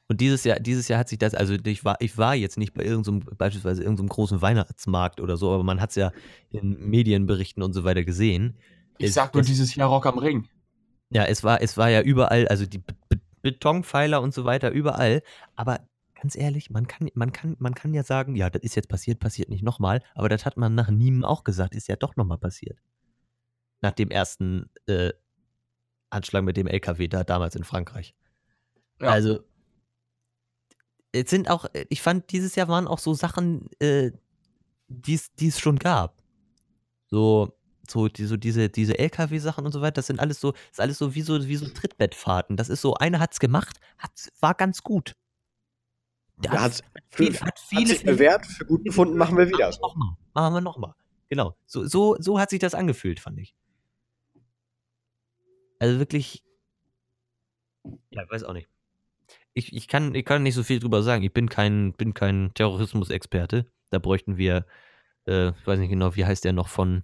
Und dieses Jahr, dieses Jahr hat sich das, also ich war, ich war jetzt nicht bei irgendeinem, beispielsweise irgendeinem großen Weihnachtsmarkt oder so, aber man hat es ja in Medienberichten und so weiter gesehen. Ich Es- sag nur es- dieses Jahr Rock am Ring. Ja, es war, es war ja überall, also die Be Be Betonpfeiler und so weiter, überall. Aber ganz ehrlich, man kann, man kann, man kann ja sagen, ja, das ist jetzt passiert, passiert nicht nochmal, aber das hat man nach Nîmes auch gesagt, ist ja doch nochmal passiert. Nach dem ersten äh, Anschlag mit dem LKW da damals in Frankreich. Ja. Also, es sind auch, ich fand, dieses Jahr waren auch so Sachen, äh, die es schon gab. So, so, die, so diese, diese LKW-Sachen und so weiter, das sind alles so, ist alles so wie so, wie so Trittbettfahrten. Das ist so, einer hat's gemacht, hat's, war ganz gut. Der Ja, hat, hat's, viel, hat hat viele sich bewährt, für gut befunden, machen wir wieder. Machen wir nochmal. Machen wir nochmal. Genau. So, so, so hat sich das angefühlt, fand ich. Also wirklich. Ja, weiß auch nicht. Ich, ich, kann, ich kann nicht so viel drüber sagen. Ich bin kein, bin kein Terrorismusexperte. Da bräuchten wir, äh, ich weiß nicht genau, wie heißt der noch von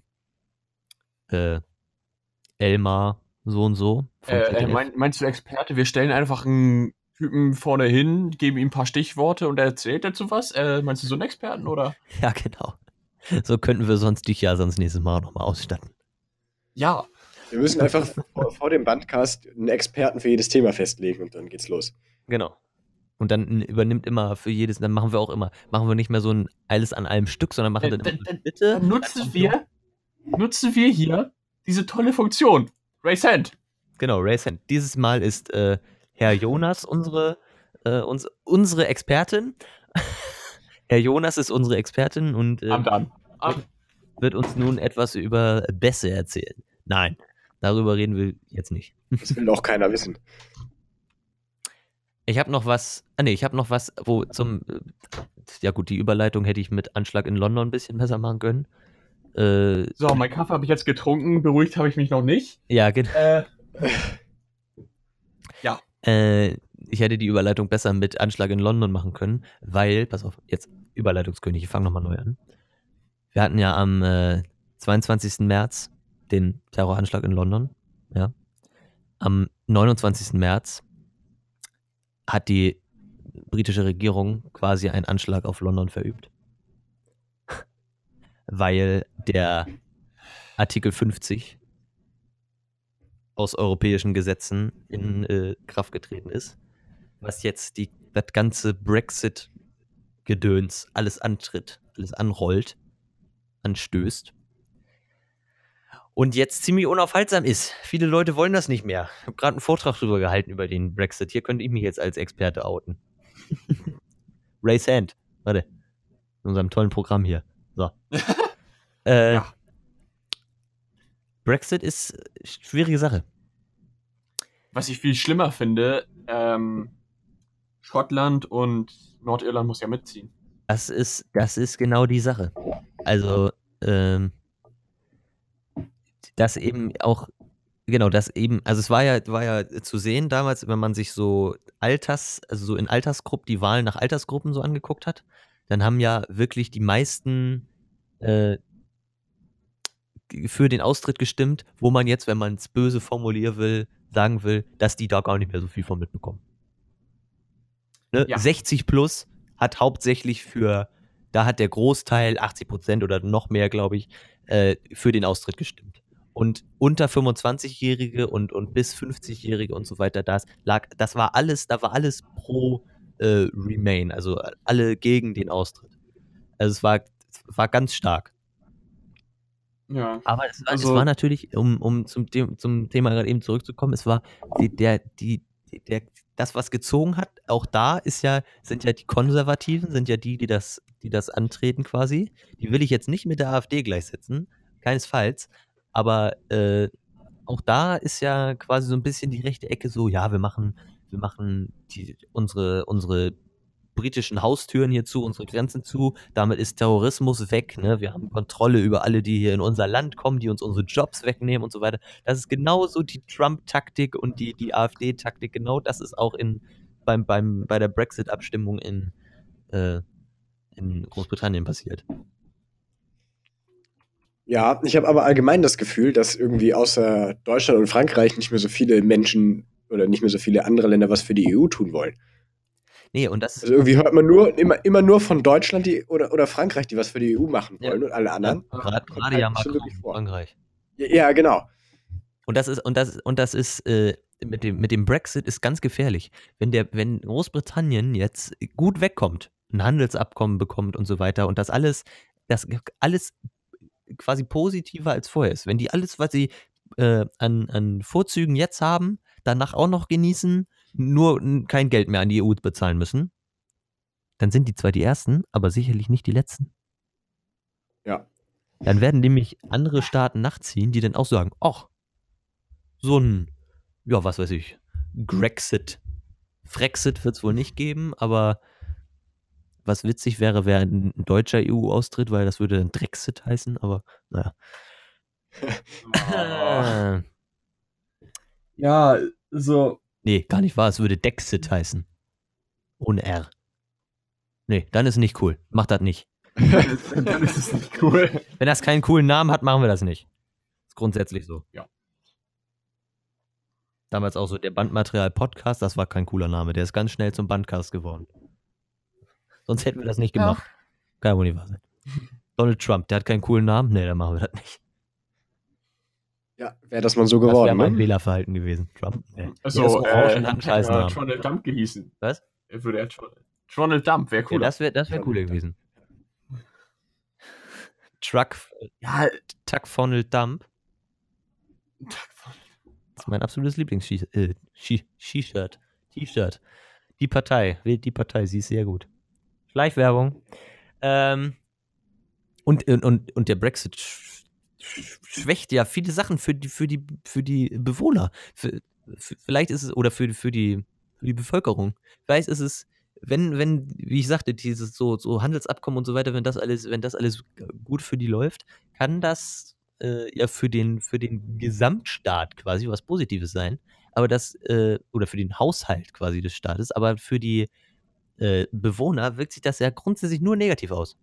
äh, Elmar so und so. Äh, äh, mein, meinst du Experte? Wir stellen einfach einen Typen vorne hin, geben ihm ein paar Stichworte und er erzählt dazu was? Äh, meinst du so einen Experten oder? [LAUGHS] ja, genau. So könnten wir sonst dich ja sonst nächstes Mal nochmal ausstatten. Ja. Wir müssen einfach vor, vor dem Bandcast einen Experten für jedes Thema festlegen und dann geht's los. Genau. Und dann übernimmt immer für jedes, dann machen wir auch immer, machen wir nicht mehr so ein alles an einem Stück, sondern machen dann, Dann- dann- bitte. Dann nutzen wir, nutzen wir hier diese tolle Funktion. Raise Hand. Genau, Race Hand. Dieses Mal ist äh, Herr Jonas unsere, äh, uns, unsere Expertin. [LAUGHS] Herr Jonas ist unsere Expertin und äh, Am dann. Am, wird uns nun etwas über Bässe erzählen. Nein, darüber reden wir jetzt nicht. Das will auch keiner wissen. Ich habe noch was, ah nee, ich habe noch was, wo zum, äh, ja gut, die Überleitung hätte ich mit Anschlag in London ein bisschen besser machen können. Äh, so, mein Kaffee habe ich jetzt getrunken. Beruhigt habe ich mich noch nicht. ja, genau. Äh, Äh, ich hätte die Überleitung besser mit Anschlag in London machen können, weil, pass auf, jetzt Überleitungskönig, ich fange nochmal neu an. Wir hatten ja am äh, 22. März den Terroranschlag in London. Ja. Am 29. März hat die britische Regierung quasi einen Anschlag auf London verübt. Weil der Artikel 50 aus europäischen Gesetzen in äh, Kraft getreten ist, was jetzt die, das ganze Brexit-Gedöns alles antritt, alles anrollt, anstößt. Und jetzt ziemlich unaufhaltsam ist. Viele Leute wollen das nicht mehr. Ich habe gerade einen Vortrag drüber gehalten über den Brexit. Hier könnte ich mich jetzt als Experte outen. [LAUGHS] Raise Hand. Warte. In unserem tollen Programm hier. So. [LAUGHS] äh, Ja. Brexit ist schwierige Sache. was ich viel schlimmer finde, ähm, Schottland und Nordirland muss ja mitziehen. Das ist, das ist genau die Sache. Also, ähm, das eben auch, genau, das eben, also es war ja, war ja zu sehen damals, wenn man sich so Alters, also so in Altersgruppen, die Wahlen nach Altersgruppen so angeguckt hat, dann haben ja wirklich die meisten äh, für den Austritt gestimmt, wo man jetzt, wenn man es böse formulieren will, sagen will, dass die da gar nicht mehr so viel von mitbekommen. Ne? Ja. 60 plus hat hauptsächlich für, da hat der Großteil, 80 Prozent oder noch mehr, glaube ich, äh, für den Austritt gestimmt. Und unter 25-Jährige und, und bis 50-Jährige und so weiter, das lag, das war alles, da war alles pro äh, Remain, also alle gegen den Austritt. Also es war, es war ganz stark. Ja. Aber es war, Also- es war natürlich, um, um zum, zum Thema gerade eben zurückzukommen, es war die, der, die, der, das, was gezogen hat, auch da ist ja, sind ja die Konservativen, sind ja die, die das, die das antreten quasi. Die will ich jetzt nicht mit der AfD gleichsetzen, keinesfalls. Aber äh, auch da ist ja quasi so ein bisschen die rechte Ecke so, ja, wir machen, wir machen die, unsere, unsere britischen Haustüren hier zu, unsere Grenzen zu. Damit ist Terrorismus weg. Ne? Wir haben Kontrolle über alle, die hier in unser Land kommen, die uns unsere Jobs wegnehmen und so weiter. Das ist genauso die Trump-Taktik und die, die AfD-Taktik. Genau das ist auch in, beim, beim, bei der Brexit-Abstimmung in, äh, in Großbritannien passiert. Ja, ich habe aber allgemein das Gefühl, dass irgendwie außer Deutschland und Frankreich nicht mehr so viele Menschen oder nicht mehr so viele andere Länder was für die EU tun wollen. Nee, und das Also irgendwie hört man nur immer, immer nur von Deutschland die, oder, oder Frankreich, die was für die EU machen Ja. wollen und alle anderen. gerade kommt gerade halt ja Macron vor. Frankreich. Ja, ja, genau. Und das ist, und das, und das ist äh, mit, dem, mit dem Brexit ist ganz gefährlich. Wenn, der, wenn Großbritannien jetzt gut wegkommt, ein Handelsabkommen bekommt und so weiter und das alles, das alles quasi positiver als vorher ist, wenn die alles, was sie äh, an, an Vorzügen jetzt haben, danach auch noch genießen, nur kein Geld mehr an die EU bezahlen müssen, dann sind die zwar die Ersten, aber sicherlich nicht die Letzten. Ja. Dann werden nämlich andere Staaten nachziehen, die dann auch sagen, ach, so ein, ja, was weiß ich, Grexit. Frexit wird es wohl nicht geben, aber was witzig wäre, wäre ein deutscher EU-Austritt, weil das würde dann Drexit heißen, aber naja. Ah. [LAUGHS] Ja, so. Nee, gar nicht wahr, es würde Dexit heißen. Ohne R. Nee, dann ist nicht cool. Mach das nicht. [LAUGHS] dann ist es nicht cool. Wenn das keinen coolen Namen hat, machen wir das nicht. Ist grundsätzlich so. Ja. Damals auch so der Bandmaterial Podcast, das war kein cooler Name. Der ist ganz schnell zum Bandcast geworden. Sonst hätten wir das nicht Ja. gemacht. Nicht wahr sein. Donald Trump, der hat keinen coolen Namen? Nee, dann machen wir das nicht. Ja, wäre das mal so Das wäre geworden. mein Ne? Wählerverhalten gewesen. Trump. Nee. Also, äh, einen Scheißnamen. äh, Donald Dump gehießen. Was? Er würde er Donald Dump, wäre Ja, cool. das wäre das wär cooler gewesen. [LAUGHS] Truck, Ja, Tuck Funnel Dump. Das ist mein absolutes Lieblings-T-Shirt. Äh. T-Shirt. Die Partei. Wählt die Partei. Sie ist sehr gut. Schleichwerbung. Ähm, und, und, und, der Brexit schwächt ja viele Sachen für die, für die, für die Bewohner. Für, für, vielleicht ist es, oder für, für, die, für die Bevölkerung. Vielleicht ist es, wenn, wenn, wie ich sagte, dieses so, so Handelsabkommen und so weiter, wenn das alles, wenn das alles gut für die läuft, kann das äh, ja für den, für den Gesamtstaat quasi was Positives sein. Aber das, äh, oder für den Haushalt quasi des Staates, aber für die äh, Bewohner wirkt sich das ja grundsätzlich nur negativ aus.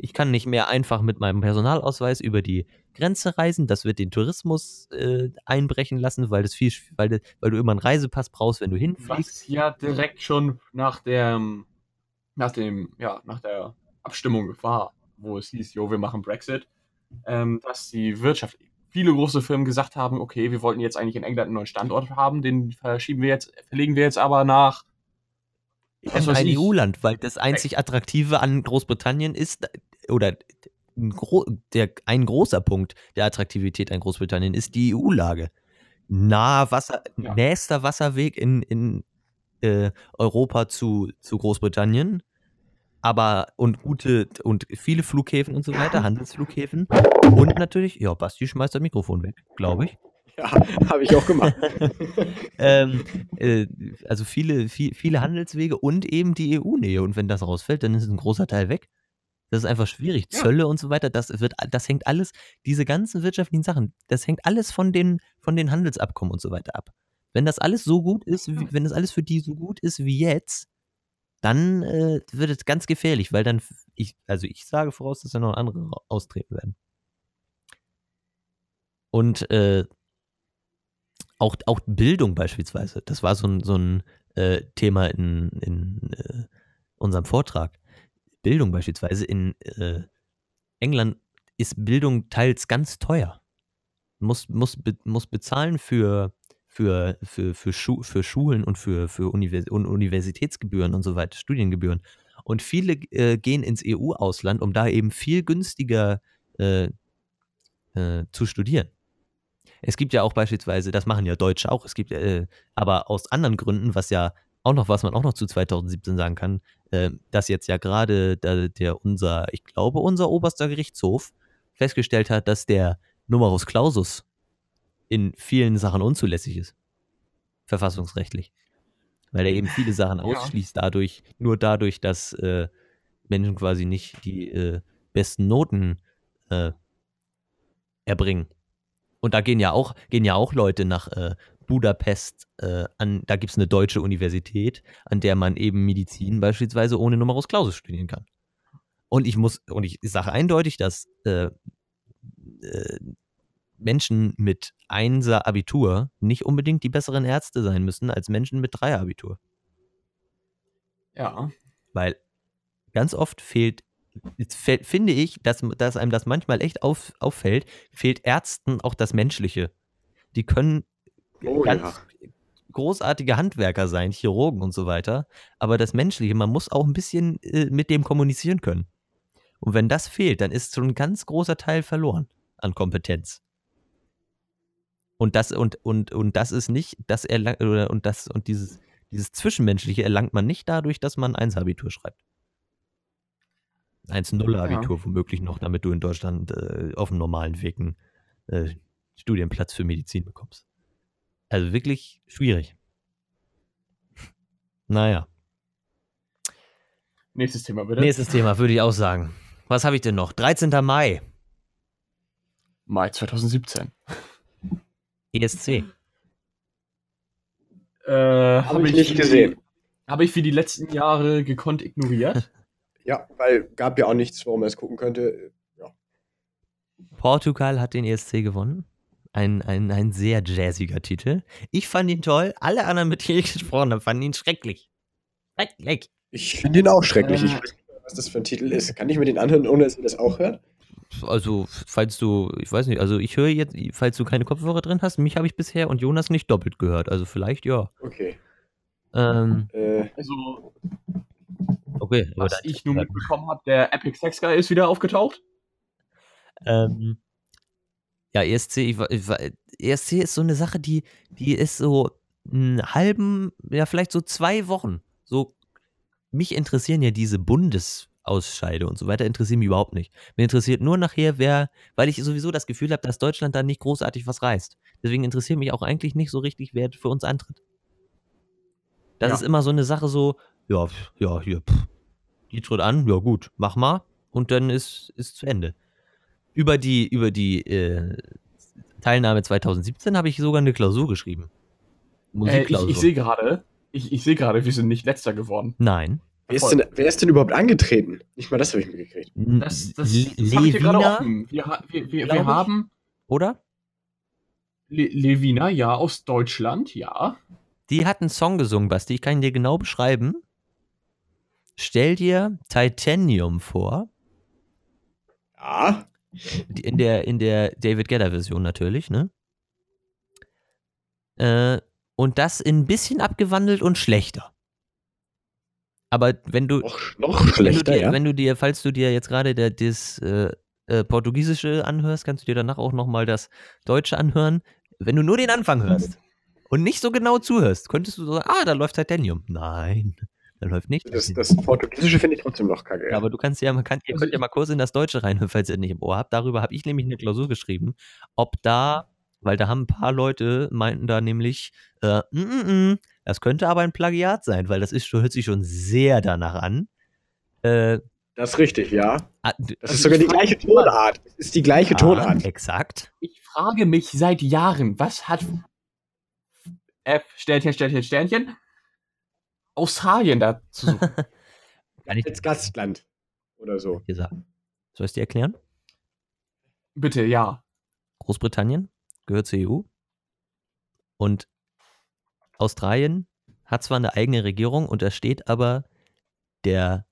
Ich kann nicht mehr einfach mit meinem Personalausweis über die Grenze reisen. Das wird den Tourismus äh, einbrechen lassen, weil, das viel, weil, de- weil du immer einen Reisepass brauchst, wenn du hinfliegst. was ja direkt schon nach der, nach dem, ja, nach der Abstimmung war, wo es hieß, jo, wir machen Brexit, ähm, dass die Wirtschaft, viele große Firmen gesagt haben, okay, wir wollten jetzt eigentlich in England einen neuen Standort haben, den verschieben wir jetzt, verlegen wir jetzt aber nach weiß ein. EU-Land, weil das einzig Attraktive an Großbritannien ist, oder ein, gro der, ein großer Punkt der Attraktivität an Großbritannien ist die EU-Lage. Nahe Wasser, Ja. nächster Wasserweg in, in äh, Europa zu, zu Großbritannien, aber und gute und viele Flughäfen und so weiter, Handelsflughäfen. Und natürlich, ja, Basti schmeißt das Mikrofon weg, glaube ich. Ja, [LAUGHS] habe ich auch gemacht. [LAUGHS] ähm, äh, also viele, viel, viele Handelswege und eben die EU-Nähe. Und wenn das rausfällt, dann ist ein großer Teil weg. Das ist einfach schwierig. Ja. Zölle und so weiter, das wird, das hängt alles, diese ganzen wirtschaftlichen Sachen, das hängt alles von den, von den Handelsabkommen und so weiter ab. Wenn das alles so gut ist, wie, wenn das alles für die so gut ist wie jetzt, dann äh, wird es ganz gefährlich, weil dann, ich, also ich sage voraus, dass dann noch andere austreten werden. Und äh, auch, auch Bildung beispielsweise, das war so ein, so ein äh, Thema in, in äh, unserem Vortrag. Bildung beispielsweise in äh, England ist Bildung teils ganz teuer. Muss, muss, be, muss bezahlen für, für, für, für, Schu für Schulen und für, für Univers und Universitätsgebühren und so weiter, Studiengebühren. Und viele äh, gehen ins EU-Ausland, um da eben viel günstiger äh, äh, zu studieren. Es gibt ja auch beispielsweise, das machen ja Deutsche auch, es gibt äh, aber aus anderen Gründen, was ja auch noch, was man auch noch zu 2017 sagen kann, äh, dass jetzt ja gerade da, der unser, ich glaube, unser oberster Gerichtshof festgestellt hat, dass der Numerus Clausus in vielen Sachen unzulässig ist. Verfassungsrechtlich. Weil er eben viele Sachen Ja. ausschließt, dadurch, nur dadurch, dass äh, Menschen quasi nicht die äh, besten Noten äh, erbringen. Und da gehen ja auch, gehen ja auch Leute nach äh, Budapest äh, an, da gibt es eine deutsche Universität, an der man eben Medizin beispielsweise ohne Numerus Clausus studieren kann. Und ich muss, und ich sage eindeutig, dass äh, äh, Menschen mit Einser Abitur nicht unbedingt die besseren Ärzte sein müssen als Menschen mit Dreier Abitur. Ja. Weil ganz oft fehlt, finde ich, dass, dass einem das manchmal echt auf, auffällt, fehlt Ärzten auch das Menschliche. Die können Oh ganz ja. großartige Handwerker sein, Chirurgen und so weiter, aber das Menschliche, man muss auch ein bisschen äh, mit dem kommunizieren können. Und wenn das fehlt, dann ist so ein ganz großer Teil verloren an Kompetenz. Und das, und, und, und das ist nicht, das erlangt, oder, und das, und dieses, dieses Zwischenmenschliche erlangt man nicht dadurch, dass man 1 Abitur schreibt. 1-0 Abitur womöglich noch, damit du in Deutschland äh, auf dem normalen Weg einen äh, Studienplatz für Medizin bekommst. Also wirklich schwierig. Naja. Nächstes Thema bitte. Nächstes Thema würde ich auch sagen. Was habe ich denn noch? 13. Mai, Mai 2017. ESC. Äh, Habe ich nicht gesehen. Habe ich wie die letzten Jahre gekonnt ignoriert. [LAUGHS] Ja, weil gab ja auch nichts, warum er es gucken könnte. Ja. Portugal hat den ESC gewonnen. Ein, ein, ein sehr jazziger Titel. Ich fand ihn toll. Alle anderen, mit denen ich gesprochen habe, fanden ihn schrecklich. Schrecklich. Ich finde ihn auch schrecklich. Äh. Ich weiß nicht, was das für ein Titel ist. Kann ich mir den anhören, ohne dass ihr das auch hört? Also, falls du, ich weiß nicht, also ich höre jetzt, falls du keine Kopfhörer drin hast, mich habe ich bisher und Jonas nicht doppelt gehört. Also vielleicht ja. Okay. Ähm, Äh, Also, okay, was ich nur mitbekommen habe, der Epic Sex Guy ist wieder aufgetaucht. Ähm, ja, ESC, ich, ich, ESC ist so eine Sache, die, die ist so einen halben, ja, vielleicht so zwei Wochen. So, mich interessieren ja diese Bundesausscheide und so weiter, interessieren mich überhaupt nicht. Mir interessiert nur nachher, wer, weil ich sowieso das Gefühl habe, dass Deutschland da nicht großartig was reißt. Deswegen interessiert mich auch eigentlich nicht so richtig, wer für uns antritt. Das Ja. ist immer so eine Sache so, ja, ja, hier, pff, die tritt an, ja gut, mach mal und dann ist, ist zu Ende. Über die, über die äh, Teilnahme 2017 habe ich sogar eine Klausur geschrieben. Äh, ich Musikklausur. ich sehe gerade, ich, ich sehe gerade, wir sind nicht letzter geworden. Nein. wer, ist denn, wer ist denn überhaupt angetreten? Nicht mal das habe ich mitgekriegt. Das, das, das habe ich hier gerade Levina, offen. Wir, wir, wir, wir ich. haben oder? Le Levina, ja, aus Deutschland, ja. Die hat einen Song gesungen, Basti. Ich kann ihn dir genau beschreiben. Stell dir Titanium vor. Ja. In der, in der David Gedder-Version natürlich, ne? Äh, und das in ein bisschen abgewandelt und schlechter. Aber wenn du, Noch, noch wenn du, schlechter, dir, ja. wenn du dir, falls du dir jetzt gerade der- das äh, äh, Portugiesische anhörst, kannst du dir danach auch nochmal das Deutsche anhören. Wenn du nur den Anfang hörst und nicht so genau zuhörst, könntest du so sagen, ah, da läuft Titanium. Nein, da läuft nicht. Das, das Portugiesische finde ich trotzdem noch kacke. Ja, aber du kannst ja, man kann, ihr Also könnt ja mal kurz in das Deutsche reinhören, [LAUGHS] falls ihr es nicht im Ohr habt. Darüber habe ich nämlich eine Klausur geschrieben, ob da, weil da haben ein paar Leute, meinten da nämlich, äh, mm, mm, mm, das könnte aber ein Plagiat sein, weil das ist hört sich schon sehr danach an. Äh, Das ist richtig, ja. ah, Das Also ist sogar ich die gleiche Tonart. Es ist die gleiche ah, Tonart. Exakt. Ich frage mich seit Jahren, was hat F, Sternchen, Sternchen, Sternchen, Australien da zu suchen? [LAUGHS] Als Gastland oder so. Soll ich es dir erklären? Bitte, ja. Großbritannien gehört zur EU und Australien hat zwar eine eigene Regierung, untersteht aber der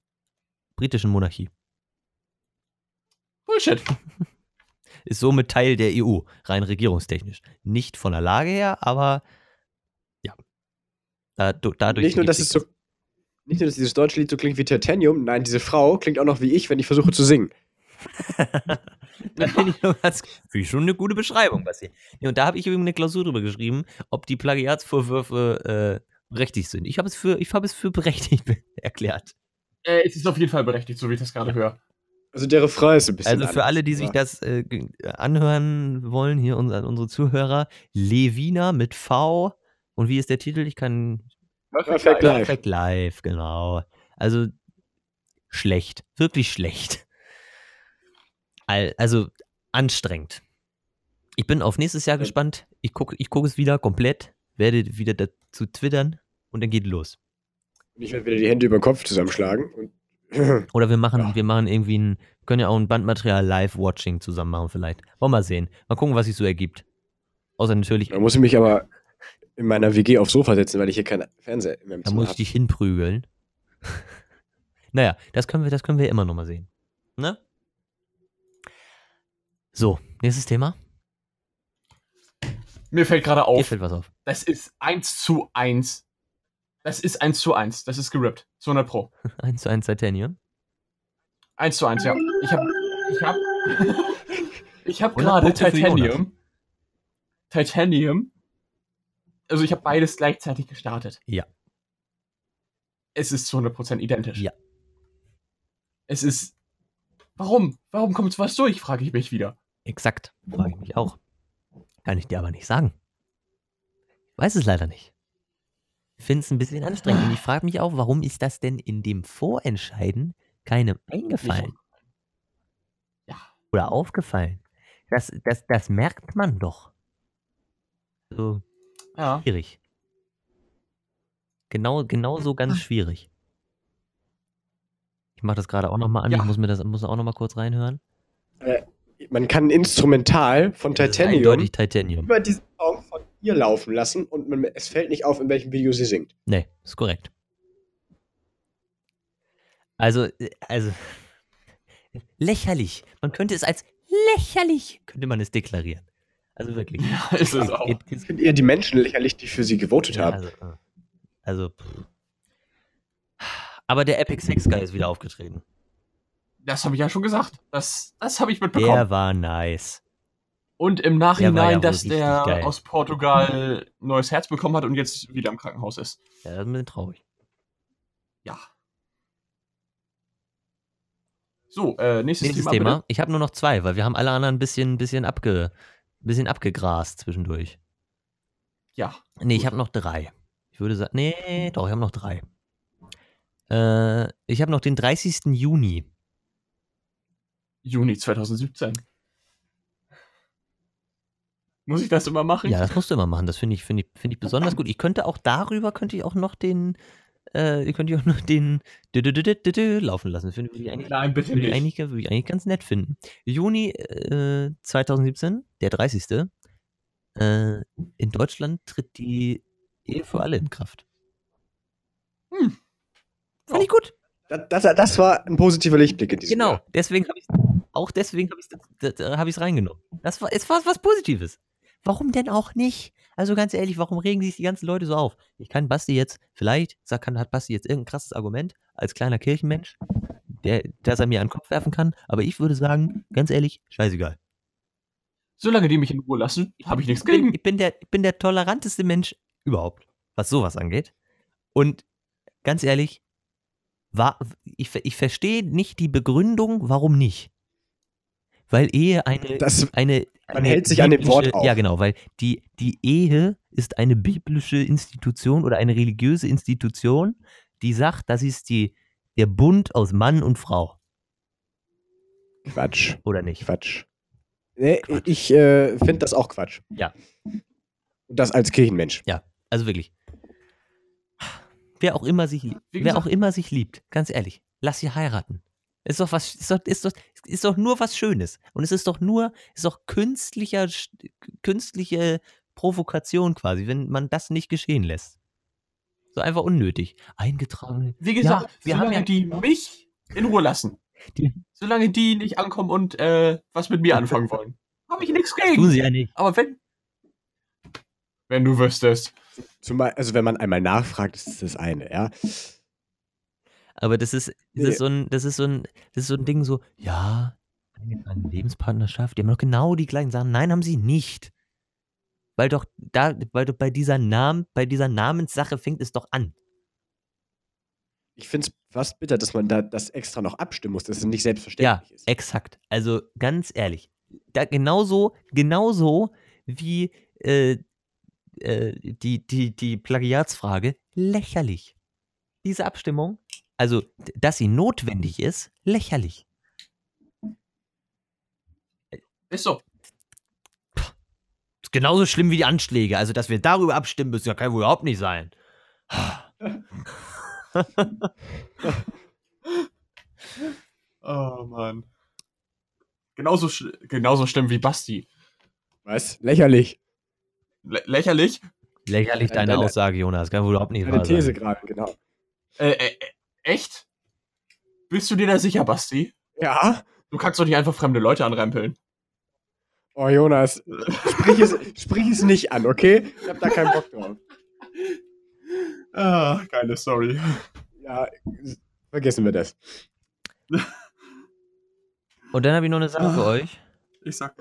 britischen Monarchie. Bullshit. [LAUGHS] Ist somit Teil der EU, rein regierungstechnisch. Nicht von der Lage her, aber. Dadu- dadurch Nicht nur, dass es so. Nicht nur, dass dieses deutsche Lied so klingt wie Titanium, nein, diese Frau klingt auch noch wie ich, wenn ich versuche zu singen. [LAUGHS] Da bin ich nur ganz, finde ich schon eine gute Beschreibung, Basti. Nee, und da habe ich eben eine Klausur drüber geschrieben, ob die Plagiatsvorwürfe äh, berechtigt sind. Ich habe es, für- ich habe es für berechtigt [LAUGHS] erklärt. Äh, es ist auf jeden Fall berechtigt, so wie ich das gerade höre. Also der Refrain ist ein bisschen. Also für alle, die sich das äh, anhören wollen, hier unser, unsere Zuhörer, Levina mit V. Und wie ist der Titel? Ich kann. Perfect Life. Perfect Live, genau. Also schlecht. Wirklich schlecht. Al- Also anstrengend. Ich bin auf nächstes Jahr Ja. gespannt. Ich gucke ich guck es wieder komplett, werde wieder dazu twittern und dann geht los. Ich werde wieder die Hände über den Kopf zusammenschlagen und [CLEARS THROAT] Oder wir machen, Ja. wir machen irgendwie ein, können ja auch ein Bandmaterial Live-Watching zusammen machen vielleicht. Wollen wir mal sehen. Mal gucken, was sich so ergibt. Außer natürlich, Da muss ich mich aber in meiner WG aufs Sofa setzen, weil ich hier keinen Fernseher in meinem da Zimmer muss ich dich hinprügeln. [LAUGHS] naja, das können wir, das können wir immer noch mal sehen. Ne? So, nächstes Thema. Mir fällt gerade auf, fällt was auf. das ist 1 zu 1. Das ist 1 zu 1. Das ist gerippt. [LAUGHS] Zu 100 Pro. 1 zu 1 Titanium. 1 zu 1, ja. Ich hab. Ich hab. [LAUGHS] ich hab 100 gerade Titanium. Titanium. Also ich habe beides gleichzeitig gestartet. Ja. Es ist zu 100% identisch. Ja. Es ist. Warum? Warum kommt sowas durch, frage ich mich wieder. Exakt. Frage ich mich auch. Kann ich dir aber nicht sagen. Ich weiß es leider nicht. Ich finde es ein bisschen anstrengend. Und ich frage mich auch, warum ist das denn in dem Vorentscheiden keinem eingefallen Ja. oder aufgefallen? Das, das, das merkt man doch. So Ja. schwierig. Genau, genau so ganz schwierig. Ich mache das gerade auch nochmal an. Ja. Ich muss mir das muss auch nochmal kurz reinhören. Man kann instrumental von Das Titanium Titanium. über diesen Song von ihr laufen lassen und man, es fällt nicht auf, in welchem Video sie singt. Nee, ist korrekt. Also, äh, also lächerlich. Man könnte es als lächerlich, könnte man es deklarieren. Also [LAUGHS] wirklich. Ja, ist es auch. Ich finde eher die Menschen lächerlich, die für sie gewotet ja, haben. also, äh, also aber der Epic Sex Guy ist wieder aufgetreten. Das habe ich ja schon gesagt. Das, das habe ich mitbekommen. Der war nice. Und im Nachhinein, ja dass der geil. aus Portugal neues Herz bekommen hat und jetzt wieder im Krankenhaus ist. Ja, das ist ein bisschen traurig. Ja. So, äh, nächstes, Nächstes Thema. Thema. Ich habe nur noch zwei, weil wir haben alle anderen ein bisschen, bisschen, abge, bisschen abgegrast zwischendurch. Ja. Nee, ich habe noch drei. Ich würde sagen, nee, doch, ich habe noch drei. Äh, ich habe noch den 30. Juni. Juni 2017. Muss ich das immer machen? Ja, das musst du immer machen. Das finde ich, finde ich, finde ich besonders gut. Ich könnte auch darüber, könnte ich auch noch den, äh, ich könnte auch noch den dü -dü -dü -dü -dü -dü laufen lassen. Das finde ich eigentlich, Nein, bitte würde ich, nicht. eigentlich, würde ich eigentlich ganz nett finden. Juni äh, 2017, der 30. Äh, in Deutschland tritt die Ehe für alle in Kraft. Hm. Fand ich gut. Das, das, das war ein positiver Lichtblick in diesem Genau, Jahr. deswegen habe ich auch deswegen habe ich es hab reingenommen. Das war, es war was Positives. Warum denn auch nicht? Also ganz ehrlich, warum regen sich die ganzen Leute so auf? Ich kann Basti jetzt, vielleicht sag, kann, hat Basti jetzt irgendein krasses Argument als kleiner Kirchenmensch, der, das er mir an den Kopf werfen kann, aber ich würde sagen, ganz ehrlich, scheißegal. Solange die mich in Ruhe lassen, habe ich nichts Ich bin, gegen. ich, bin der, ich bin der toleranteste Mensch überhaupt, was sowas angeht. Und ganz ehrlich, war, ich, ich verstehe nicht die Begründung, warum nicht. Weil Ehe eine, Das, eine, Man eine hält sich an dem Wort auf. Ja, genau, weil die, die Ehe ist eine biblische Institution oder eine religiöse Institution, die sagt, das ist die, der Bund aus Mann und Frau, Quatsch. oder nicht? Quatsch. Nee, Quatsch. ich äh, finde das auch Quatsch. Ja. Das als Kirchenmensch. Also wirklich. Wer auch immer sich, wer auch immer sich liebt, ganz ehrlich, lass sie heiraten. Ist doch was, ist doch, ist doch, ist doch nur was Schönes. Und es ist doch nur, ist doch künstlicher, künstliche Provokation quasi, wenn man das nicht geschehen lässt. So einfach unnötig. Eingetragen. Wie gesagt, Ja, wir solange haben ja- die mich in Ruhe lassen. Die- Solange die nicht ankommen und äh, was mit mir anfangen wollen. Habe ich nichts Tun gegen. sie ja nicht. Aber wenn. Wenn du wüsstest. Zumal, also wenn man einmal nachfragt, ist das das eine, ja. Aber das ist, das Nee. ist so ein, das ist so ein, das ist so ein Ding so, ja, eine Lebenspartnerschaft, die haben doch genau die gleichen Sachen. Nein, haben sie nicht. Weil doch da, weil doch bei dieser Namen, bei dieser Namenssache fängt es doch an. Ich finde es fast bitter, dass man da das extra noch abstimmen muss, dass es nicht Ja, selbstverständlich ist. exakt. Also ganz ehrlich, da genauso, genauso wie äh, äh, die, die, die Plagiatsfrage lächerlich. Diese Abstimmung, also, dass sie notwendig ist, lächerlich. Ist so. Ist genauso schlimm wie die Anschläge. Also, dass wir darüber abstimmen müssen, kann ja wohl überhaupt nicht sein. [LAUGHS] oh Mann. Genauso, sch genauso schlimm wie Basti. Was? Lächerlich. L lächerlich? Lächerlich deine, Aussage, Jonas. Kann wohl überhaupt nicht deine wahr These sein. gerade, genau. Äh, äh, äh echt? Bist du dir da sicher, Basti? Ja? Du kannst doch nicht einfach fremde Leute anrempeln. Oh, Jonas, sprich es, sprich es nicht an, okay? Ich hab da keinen Bock drauf. Ah, geile Story. Ja, vergessen wir das. Und dann habe ich noch eine Sache für Ah. euch. Ich sag,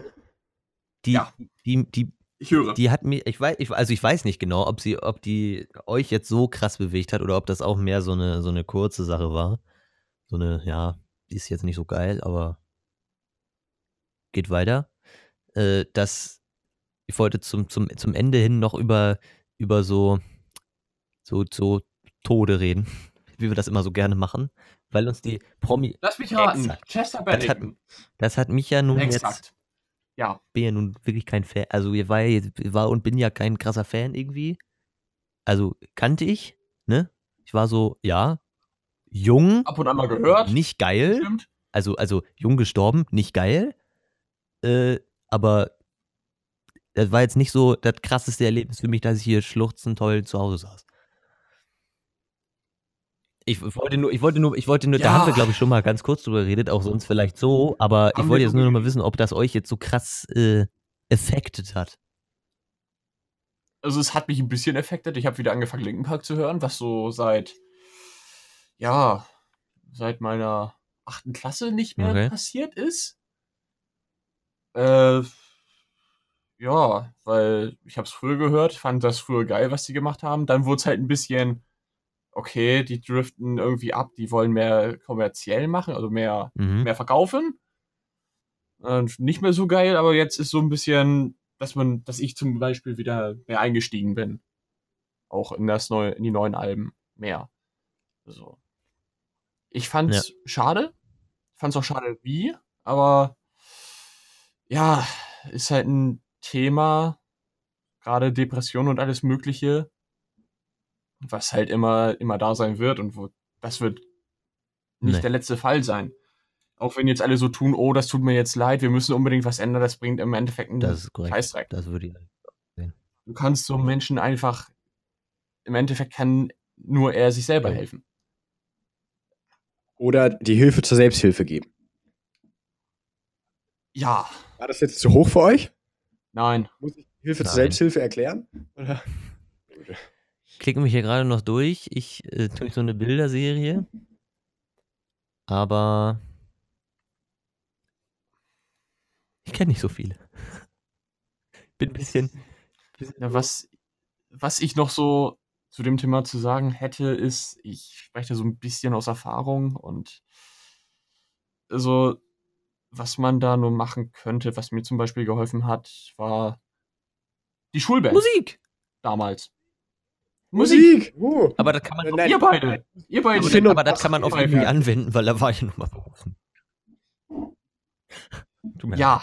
Die, Ja. die, die, ich höre. die hat mir, ich weiß, ich, also ich weiß nicht genau, ob sie, ob die euch jetzt so krass bewegt hat oder ob das auch mehr so eine, so eine kurze Sache war. So eine, ja, die ist jetzt nicht so geil, aber geht weiter. Äh, dass ich wollte zum, zum, zum Ende hin noch über, über so, so, so Tode reden, [LAUGHS] wie wir das immer so gerne machen, weil uns die Promi, Lass mich raten. Exakt. Chester Das hat- Bennington. das hat mich ja nun jetzt Exakt. Ja. bin ja nun wirklich kein Fan. Also ihr war, ja- war und bin ja kein krasser Fan irgendwie. Also kannte ich, ne? Ich war so, ja, jung, Ab und an mal gehört. nicht geil. Stimmt. Also, also jung gestorben, nicht geil. Äh, aber das war jetzt nicht so das krasseste Erlebnis für mich, dass ich hier schluchzend toll zu Hause saß. Ich wollte nur, ich wollte nur, ich wollte nur, da Ja. haben wir, glaube ich, schon mal ganz kurz drüber geredet, auch sonst vielleicht so, aber ich Haben wollte wir jetzt nur noch mal wissen, ob das euch jetzt so krass äh, affected hat. Also es hat mich ein bisschen affected. Ich habe wieder angefangen, Linken Park zu hören, was so seit, ja, seit meiner achten Klasse nicht mehr Okay. passiert ist. Äh, ja, weil ich habe es früher gehört, fand das früher geil, was die gemacht haben. Dann wurde es halt ein bisschen, okay, die driften irgendwie ab, die wollen mehr kommerziell machen, also mehr Mhm. mehr verkaufen. Und nicht mehr so geil, aber jetzt ist so ein bisschen, dass man, dass ich zum Beispiel wieder mehr eingestiegen bin. Auch in das neue, in die neuen Alben mehr. So. Ich fand's schade. Fand's auch schade wie, aber ja, ist halt ein Thema, gerade Depression und alles Mögliche, was halt immer, immer da sein wird und wo, das wird nicht Nee. der letzte Fall sein. Auch wenn jetzt alle so tun, oh, das tut mir jetzt leid, wir müssen unbedingt was ändern, das bringt im Endeffekt einen Das ist korrekt. Scheißdreck. Das würde ich. Du kannst so Menschen einfach, im Endeffekt kann nur er sich selber Ja. helfen. Oder die Hilfe zur Selbsthilfe geben. Ja, War das jetzt zu hoch für euch? nein. Muss ich Hilfe zur Nein. Selbsthilfe erklären? Oder? Klicke mich hier gerade noch durch. Ich äh, tue so eine Bilderserie. Aber ich kenne nicht so viele. [LAUGHS] Bin ein bisschen. Ja, was, was ich noch so zu dem Thema zu sagen hätte, ist, ich spreche da so ein bisschen aus Erfahrung und also, was man da nur machen könnte, was mir zum Beispiel geholfen hat, war die Schulband Musik! damals. Musik! Uh. Aber das kann man, Nein, Ihr beide. Ihr beide. aber, Ich finde, aber das kann man auch irgendwie anwenden, weil da war ich ja nun mal berufen. [LAUGHS] Mir leid. Ja,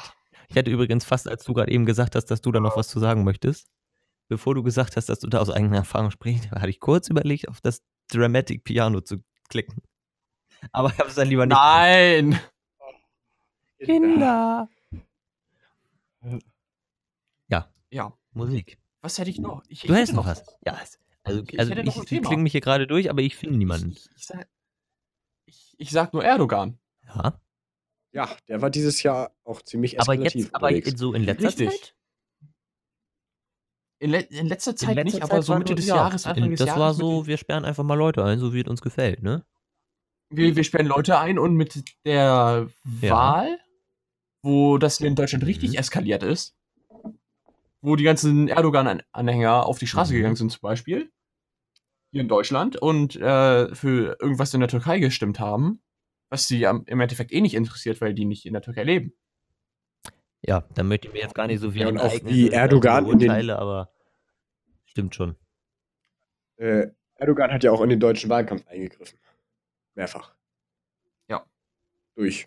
Ich hätte übrigens fast, als du gerade eben gesagt hast, dass du da noch was zu sagen möchtest, bevor du gesagt hast, dass du da aus eigener Erfahrung sprichst, hatte ich kurz überlegt, auf das Dramatic Piano zu klicken. Aber ich habe es dann lieber nicht. nein. Kinder! Ja, Musik. was hätte ich noch? Ich, Du hättest hätte noch was. Ja, es- also, Ich- also ich, ich klinge mich hier gerade durch, aber ich finde niemanden. Ich, ich, sag, ich, sag nur Erdogan. Ja. Ja, der war dieses Jahr auch ziemlich Aber eskalativ jetzt, aber unterwegs. so in letzter Richtig. Zeit? In, le in letzter Zeit in letzter nicht, Zeit aber so Mitte des ja, Jahres, Anfang in, des Das Jahres. war so, wir sperren einfach mal Leute ein, so wie es uns gefällt, ne? wir, wir sperren Leute ein und mit der Ja. Wahl, wo das hier in Deutschland richtig Mhm. eskaliert ist, wo die ganzen Erdogan-Anhänger auf die Straße Mhm. gegangen sind zum Beispiel, hier in Deutschland, und äh, für irgendwas in der Türkei gestimmt haben, was sie am- im Endeffekt eh nicht interessiert, weil die nicht in der Türkei leben. Ja, da möchte ich mir jetzt gar nicht so viel Ja, und auch wie Erdogan in den- beurteile, aber stimmt schon. Äh, Erdogan hat ja auch in den deutschen Wahlkampf eingegriffen. Mehrfach. Ja. Durch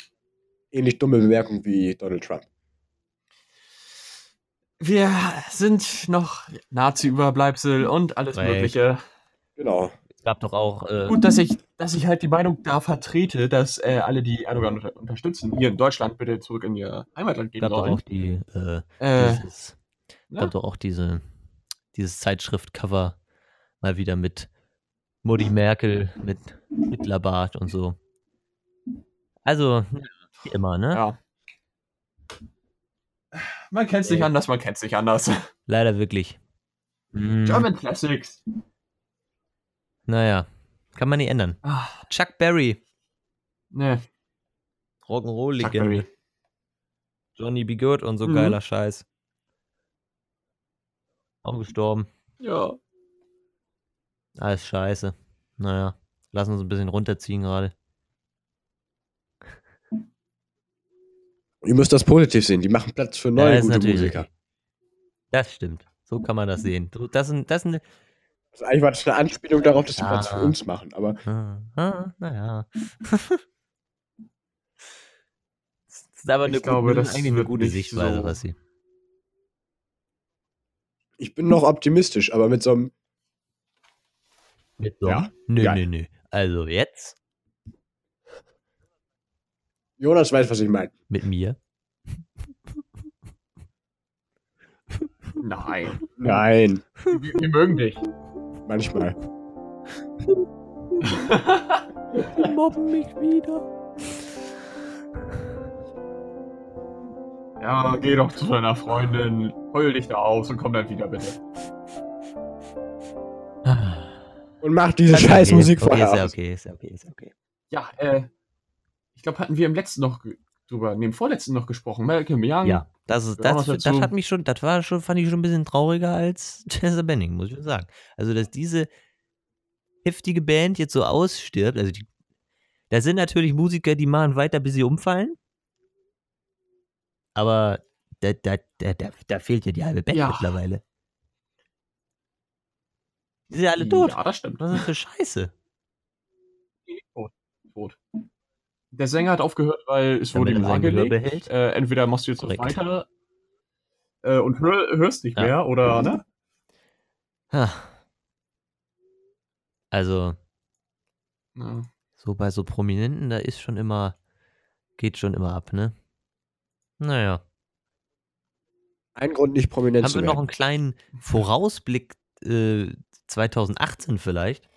ähnlich dumme Bemerkungen wie Donald Trump. Wir sind noch Nazi-Überbleibsel und alles Korrekt. Mögliche. Genau. gab doch auch. Äh, Gut, dass ich, dass ich halt die Meinung da vertrete, dass äh, alle, die Erdogan unter unterstützen, hier in Deutschland bitte zurück in ihr Heimatland gehen gab doch sollen. auch die. Äh, Äh, dieses, ne? gab doch auch diese, dieses Zeitschriftcover mal wieder mit Mutti Merkel, mit Hitlerbart und so. Also, wie immer, ne? ja. Man kennt es nicht Äh. anders, man kennt es nicht anders. [LAUGHS] Leider wirklich. Hm, German Classics. naja, kann man nicht ändern. Ah, Chuck Berry, ne, Chuck Rock'n'Roll-Legende. Berry. Johnny B. Good und so Mhm. geiler Scheiß. Auch gestorben. Ja. Alles scheiße. Naja, lassen uns ein bisschen runterziehen gerade. Ihr müsst das positiv sehen. Die machen Platz für Ja, neue ist gute Musiker. Das stimmt. So kann man das sehen. Das sind, das sind, Also eigentlich war das eine Anspielung darauf, dass sie Ja. Platz für uns machen. Aber ah, ah, naja. [LAUGHS] Das ist aber Ich eine, glaube, gute, das eigentlich eine gute Sichtweise, so- was sie. ich bin noch optimistisch. Aber mit so einem. Mit so? Ja, Nö, ja. nö, nö. Also jetzt Jonas weiß, was ich meine. mit mir. Nein. Nein, Wir, wir mögen dich. manchmal. Die mobben mich wieder. ja, geh doch zu deiner Freundin, heul dich da aus und komm dann wieder, bitte. Und macht diese Okay, scheiß Musik okay, vorher ist ja okay, ist ja okay, ist ja okay. Ja, äh, ich glaube, hatten wir im letzten noch drüber, neben vorletzten noch gesprochen. Malcolm Young. Ja, das ist, Ja, das, das hat mich schon, das war schon, fand ich schon ein bisschen trauriger als [LAUGHS] Chester Benning, muss ich sagen. Also, dass diese heftige Band jetzt so ausstirbt, also die, da sind natürlich Musiker, die machen weiter, bis sie umfallen. Aber da, da, da, da, da fehlt ja die halbe Band Ja. mittlerweile. Die sind ja alle tot. Ja, das stimmt. Was ist für Scheiße? Tot. Der Sänger hat aufgehört, weil es wurde ihm angelegt. behält. Äh, entweder machst du jetzt noch weiter äh, und hör, hörst nicht Ja. mehr, oder, ne? Ha. Also, Ja. so bei so Prominenten, da ist schon immer, geht schon immer ab, ne? Naja. Ein Grund, nicht prominent Haben zu wir noch werden. einen kleinen Vorausblick äh, 2018 vielleicht?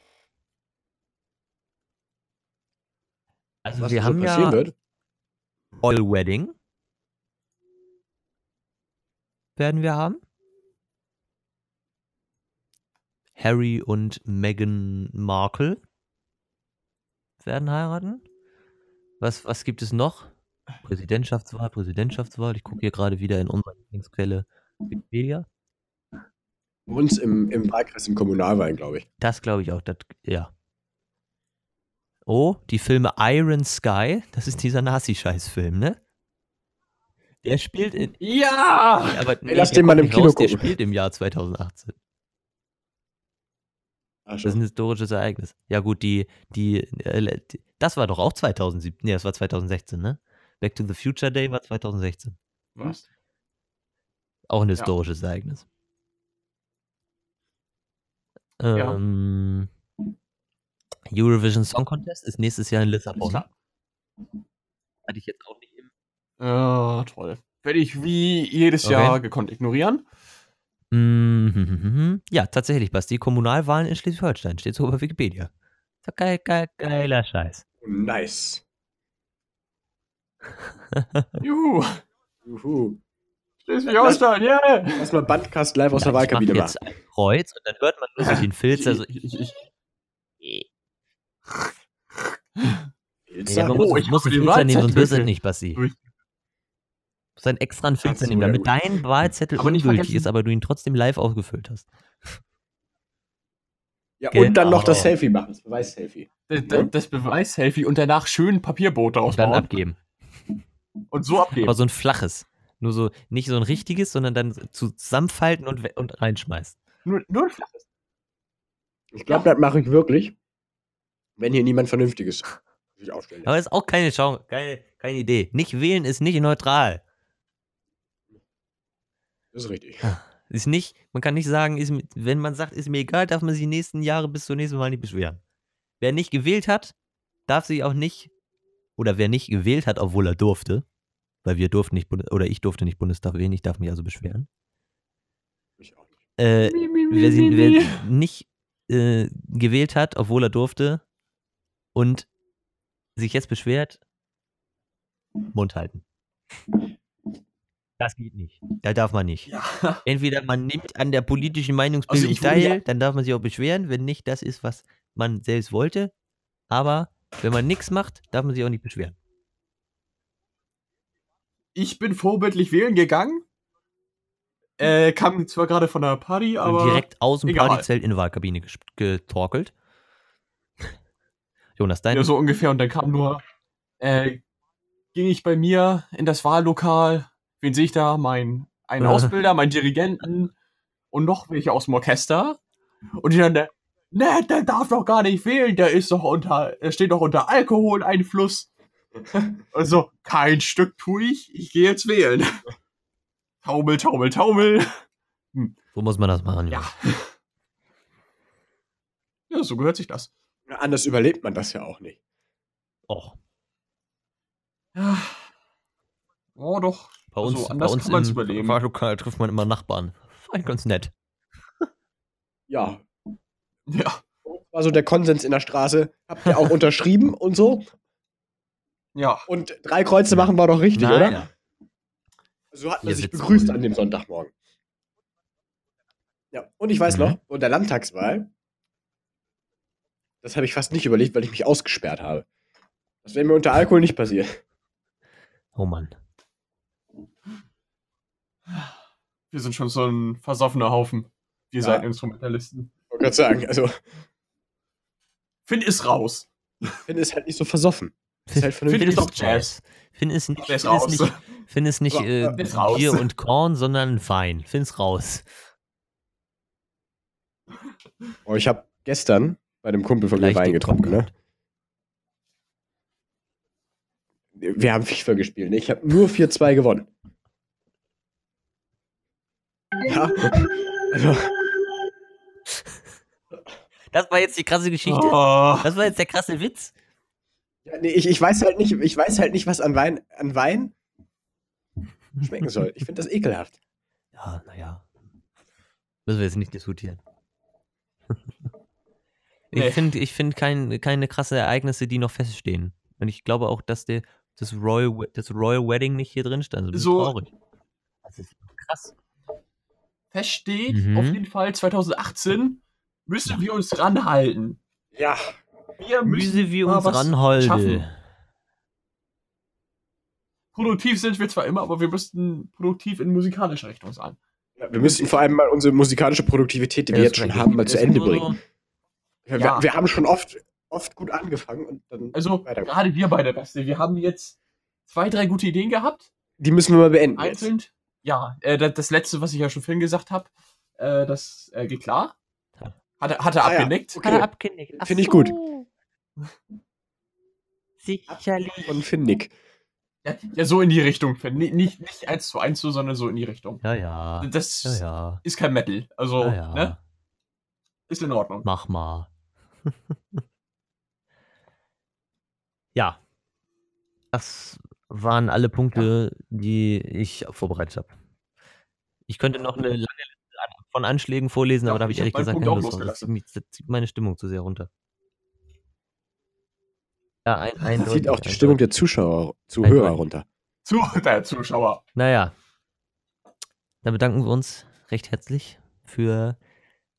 Also Was wir haben passieren ja wird. Royal Wedding. Werden wir haben. Harry und Meghan Markle werden heiraten. Was, was gibt es noch? Präsidentschaftswahl, Präsidentschaftswahl. Ich gucke hier gerade wieder in unsere Lieblingsquelle Wikipedia. Uns im, im Wahlkreis im Kommunalwahl, glaube ich. Das glaube ich auch. Das, ja. Oh, die Filme Iron Sky. Das ist dieser Nazi-Scheiß-Film, ne? Der spielt in. Ja! Aber lass der den mal im Kino raus, Der gucken. spielt im Jahr 2018. Ach, Das ist ein historisches Ereignis. Ja, gut, die, die, äh, die das war doch auch 2017. Nee, das war 2016, ne? Back to the Future Day war 2016. Was? Auch ein Ja. historisches Ereignis. Ja. Eurovision Song Contest ist nächstes Jahr in Lissabon. Hatte ich jetzt auch nicht im. Ja, toll. Werde ich wie jedes Okay. Jahr gekonnt ignorieren. Ja, tatsächlich, Basti. Kommunalwahlen in Schleswig-Holstein. Steht so bei Wikipedia. So geil, geil, geiler Scheiß. nice. [LAUGHS] Juhu! Juhu. Schleswig-Holstein, yeah! Lass mal Bandcast live aus Ja, der Wahlkabine machen. jetzt ein Kreuz und dann hört man nur so den Filzer. So, Ich, ich, ich, ja, man Oh, muss, ich muss einen den Filzer nehmen, sonst wirst du nicht, Basti. Du musst einen extra einen Filzer so, nehmen, ja damit gut. dein Wahlzettel Aber nicht ungültig ist, aber du ihn trotzdem live ausgefüllt hast. Ja, und dann noch das Genau. Selfie machen, das Beweis-Selfie. das, das, das Beweis-Selfie und danach schön Papierboote Und dann ausbauen abgeben. und so abgeben. Aber so ein flaches. Nur so, nicht so ein richtiges, sondern dann zu- zusammenfalten und, und reinschmeißen. Nur, nur ein flaches. Ich glaube, das mache ich wirklich, wenn hier niemand Vernünftiges sich aufstellt. Aber ist auch keine Chance, keine, keine Idee. Nicht wählen ist nicht neutral. Das ist richtig. Ist nicht, man kann nicht sagen, ist, wenn man sagt, ist mir egal, darf man sich die nächsten Jahre bis zum nächsten Mal nicht beschweren. Wer nicht gewählt hat, darf sich auch nicht, oder wer nicht gewählt hat, obwohl er durfte, weil wir durften nicht, Bundes- oder ich durfte nicht Bundestag wählen, ich darf mich also beschweren. Ich auch nicht. Äh, wer, sie, wer nicht äh, gewählt hat, obwohl er durfte und sich jetzt beschwert, Mund halten. Das geht nicht. Da darf man nicht. Ja. Entweder man nimmt an der politischen Meinungsbildung Also würde ja- teil, dann darf man sich auch beschweren. Wenn nicht, das ist, was man selbst wollte. Aber wenn man nichts macht, darf man sich auch nicht beschweren. Ich bin vorbildlich wählen gegangen. Äh, kam zwar gerade von der Party, aber. direkt aus dem egal. Partyzelt in die Wahlkabine getorkelt. Jonas, dein Ja, so ungefähr. Und dann kam nur, äh, ging ich bei mir in das Wahllokal. Wen sehe ich da? Mein, einen Ah. Ausbilder, meinen Dirigenten und noch welche aus dem Orchester. Und die dann, äh, ne, der darf doch gar nicht wählen, der ist doch unter, er steht doch unter Alkoholeinfluss. [LAUGHS] Also, kein Stück tue ich, ich gehe jetzt wählen. Taumel, taumel, taumel. so muss man das machen. Ja. [LAUGHS] Ja, so gehört sich das. Anders überlebt man das ja auch nicht. Och, Ja. Oh, doch. bei uns, Also, bei anders uns kann man's im überleben. Wahllokal trifft man immer Nachbarn. Eigentlich ganz nett. [LAUGHS] Ja. Ja. War so der Konsens in der Straße. Habt ihr auch unterschrieben und so? Ja. Und drei Kreuze machen war doch richtig, oder? ja. So hat man sich begrüßt wohl. an dem Sonntagmorgen. Ja, und ich weiß Mhm. noch, unter Landtagswahl, das habe ich fast nicht überlegt, weil ich mich ausgesperrt habe. Das wäre mir unter Alkohol nicht passiert. Oh Mann. Wir sind schon so ein versoffener Haufen. Wir Ja. seid Instrumentalisten. Ich wollte gerade sagen, also, Finn ist raus. Finn ist halt nicht so versoffen. Ist halt Finn ist doch Jazz. Finn ist nicht, Finn ist raus. nicht, Finn ist nicht äh. Bier und Korn, sondern Wein. Finn ist raus. Oh, ich habe gestern bei einem Kumpel von mir Wein getrunken, ne? Wir haben FIFA gespielt. ne? Ich habe nur 4-2 gewonnen. Ja. Also, Das war jetzt die krasse Geschichte. Oh. Das war jetzt der krasse Witz. ja, nee, ich, ich weiß halt nicht, ich weiß halt nicht, was an Wein, an Wein schmecken soll. Ich finde das ekelhaft. Ja, naja. Müssen wir jetzt nicht diskutieren. Ich Nee. finde ich find kein, keine krasse Ereignisse, die noch feststehen. Und ich glaube auch, dass der, das, Royal, das Royal Wedding nicht hier drin stand. Das ist So- traurig. Das ist krass. Feststeht, Mhm. auf jeden Fall 2018 müssen wir uns ranhalten. Ja. Wir müssen Müsse wir uns was ranhalten. schaffen. Produktiv sind wir zwar immer, aber wir müssten produktiv in musikalischer Richtung sein. Ja, Wir müssen vor allem mal unsere musikalische Produktivität, die wir Ja, jetzt das schon haben, mal zu Ende bringen. Wir, Ja. wir haben schon oft, oft gut angefangen und dann Also, gerade wir beide, Beste, wir haben jetzt zwei, drei gute Ideen gehabt. Die müssen wir mal beenden. Jetzt. Einzeln. Ja, äh, das, das letzte, was ich ja schon vorhin gesagt habe, äh, das äh, geht klar. Ja. Hat, er- hat er Ah ja, abgenickt. okay. Hat er abgenickt. Finde ich gut. Sicherlich. Und Finnick. Ja, ja, so in die Richtung. Nicht, nicht, nicht eins zu eins so, sondern so in die Richtung. Ja, ja. Das Ja, ja. ist kein Metal. Also, Ja, ja. ne? Ist in Ordnung. Mach mal. [LAUGHS] ja. Das waren alle Punkte, die ich vorbereitet habe. Ich könnte noch eine lange Liste von Anschlägen vorlesen, Ja, aber da habe ich ehrlich gesagt keine Lust. Das zieht, das meine Stimmung zu sehr runter. Ja, ein, Das eindeutig, zieht auch die. Stimmung der Zuschauer, Zuhörer runter. Zu der Zuschauer. Naja. Dann bedanken wir uns recht herzlich für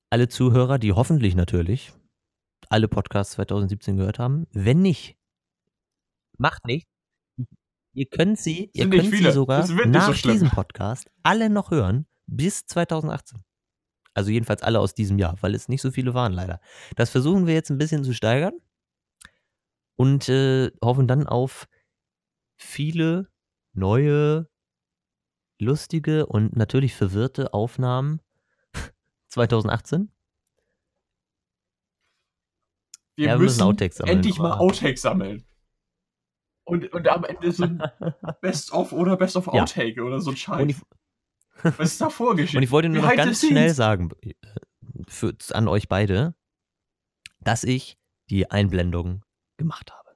alle Zuhörer, die hoffentlich natürlich alle Podcasts 2017 gehört haben. Wenn nicht, macht nichts. Ihr könnt sie, ihr nicht könnt sie viele. sogar Das wird nicht so nach schlimm. diesem Podcast alle noch hören bis 2018. Also jedenfalls alle aus diesem Jahr, weil es nicht so viele waren leider. Das versuchen wir jetzt ein bisschen zu steigern und äh, hoffen dann auf viele neue, lustige und natürlich verwirrte Aufnahmen [LAUGHS] 2018. Wir Ja, wir müssen müssen endlich mal Outtakes sammeln. Und, und am Ende so ein [LAUGHS] Best-of oder Best-of Ja. Outtake oder so ein Scheiß. ich, Was ist da vorgeschehen? Und ich wollte nur noch Behind the ganz schnell sagen äh, für, an euch beide, dass ich die Einblendung gemacht habe.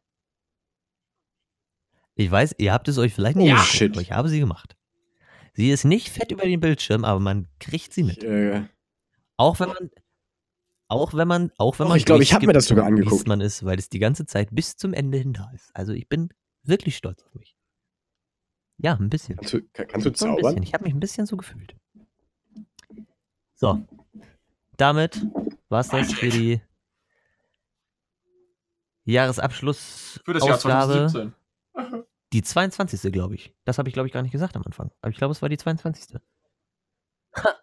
Ich weiß, ihr habt es euch vielleicht nicht Oh, shit. aber ich habe sie gemacht. Sie ist nicht fett über den Bildschirm, aber man kriegt sie mit. Ich, äh, Auch wenn man, auch wenn man, auch wenn Doch, man ich glaube, ich hab mir das sogar wie angeguckt. man ist, weil es die ganze Zeit bis zum Ende hin da ist. Also ich bin wirklich stolz auf mich. Ja, ein bisschen. kannst, du, kann, kannst du zaubern? Ich habe mich ein bisschen so gefühlt. So. Damit war es das für die Jahresabschluss Für das Jahr Ausgabe. 2017. Die 22. glaube ich. Das habe ich, glaube ich, gar nicht gesagt am Anfang. Aber ich glaube, es war die 22.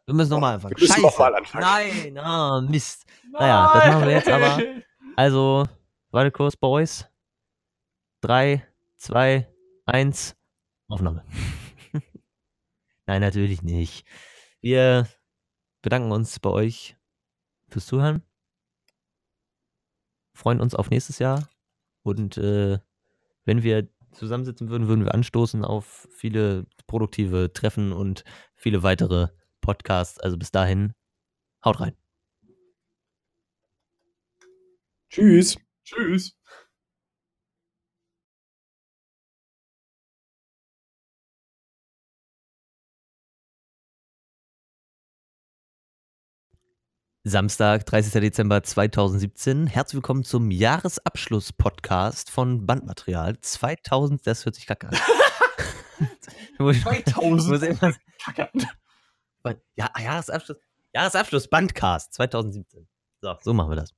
Wir müssen nochmal anfangen. Wir müssen Scheiße. noch mal anfangen. Nein, ah, Mist. Naja, das machen wir jetzt aber. Nein. Also, warte kurz, Boys. 3, 2, 1, Aufnahme. [LAUGHS] Nein, natürlich nicht. Wir bedanken uns bei euch fürs Zuhören. Freuen uns auf nächstes Jahr. Und äh, wenn wir zusammensitzen würden, würden wir anstoßen auf viele produktive Treffen und viele weitere Podcasts. Also bis dahin, haut rein. Tschüss. Tschüss. Samstag, 30. Dezember 2017. Herzlich willkommen zum Jahresabschluss-Podcast von Bandmaterial 2000. Das hört sich kacke an. [LAUGHS] Muss ich- muss 2000. ja, Jahresabschluss, Jahresabschluss Bandcast 2017. So, so machen wir das.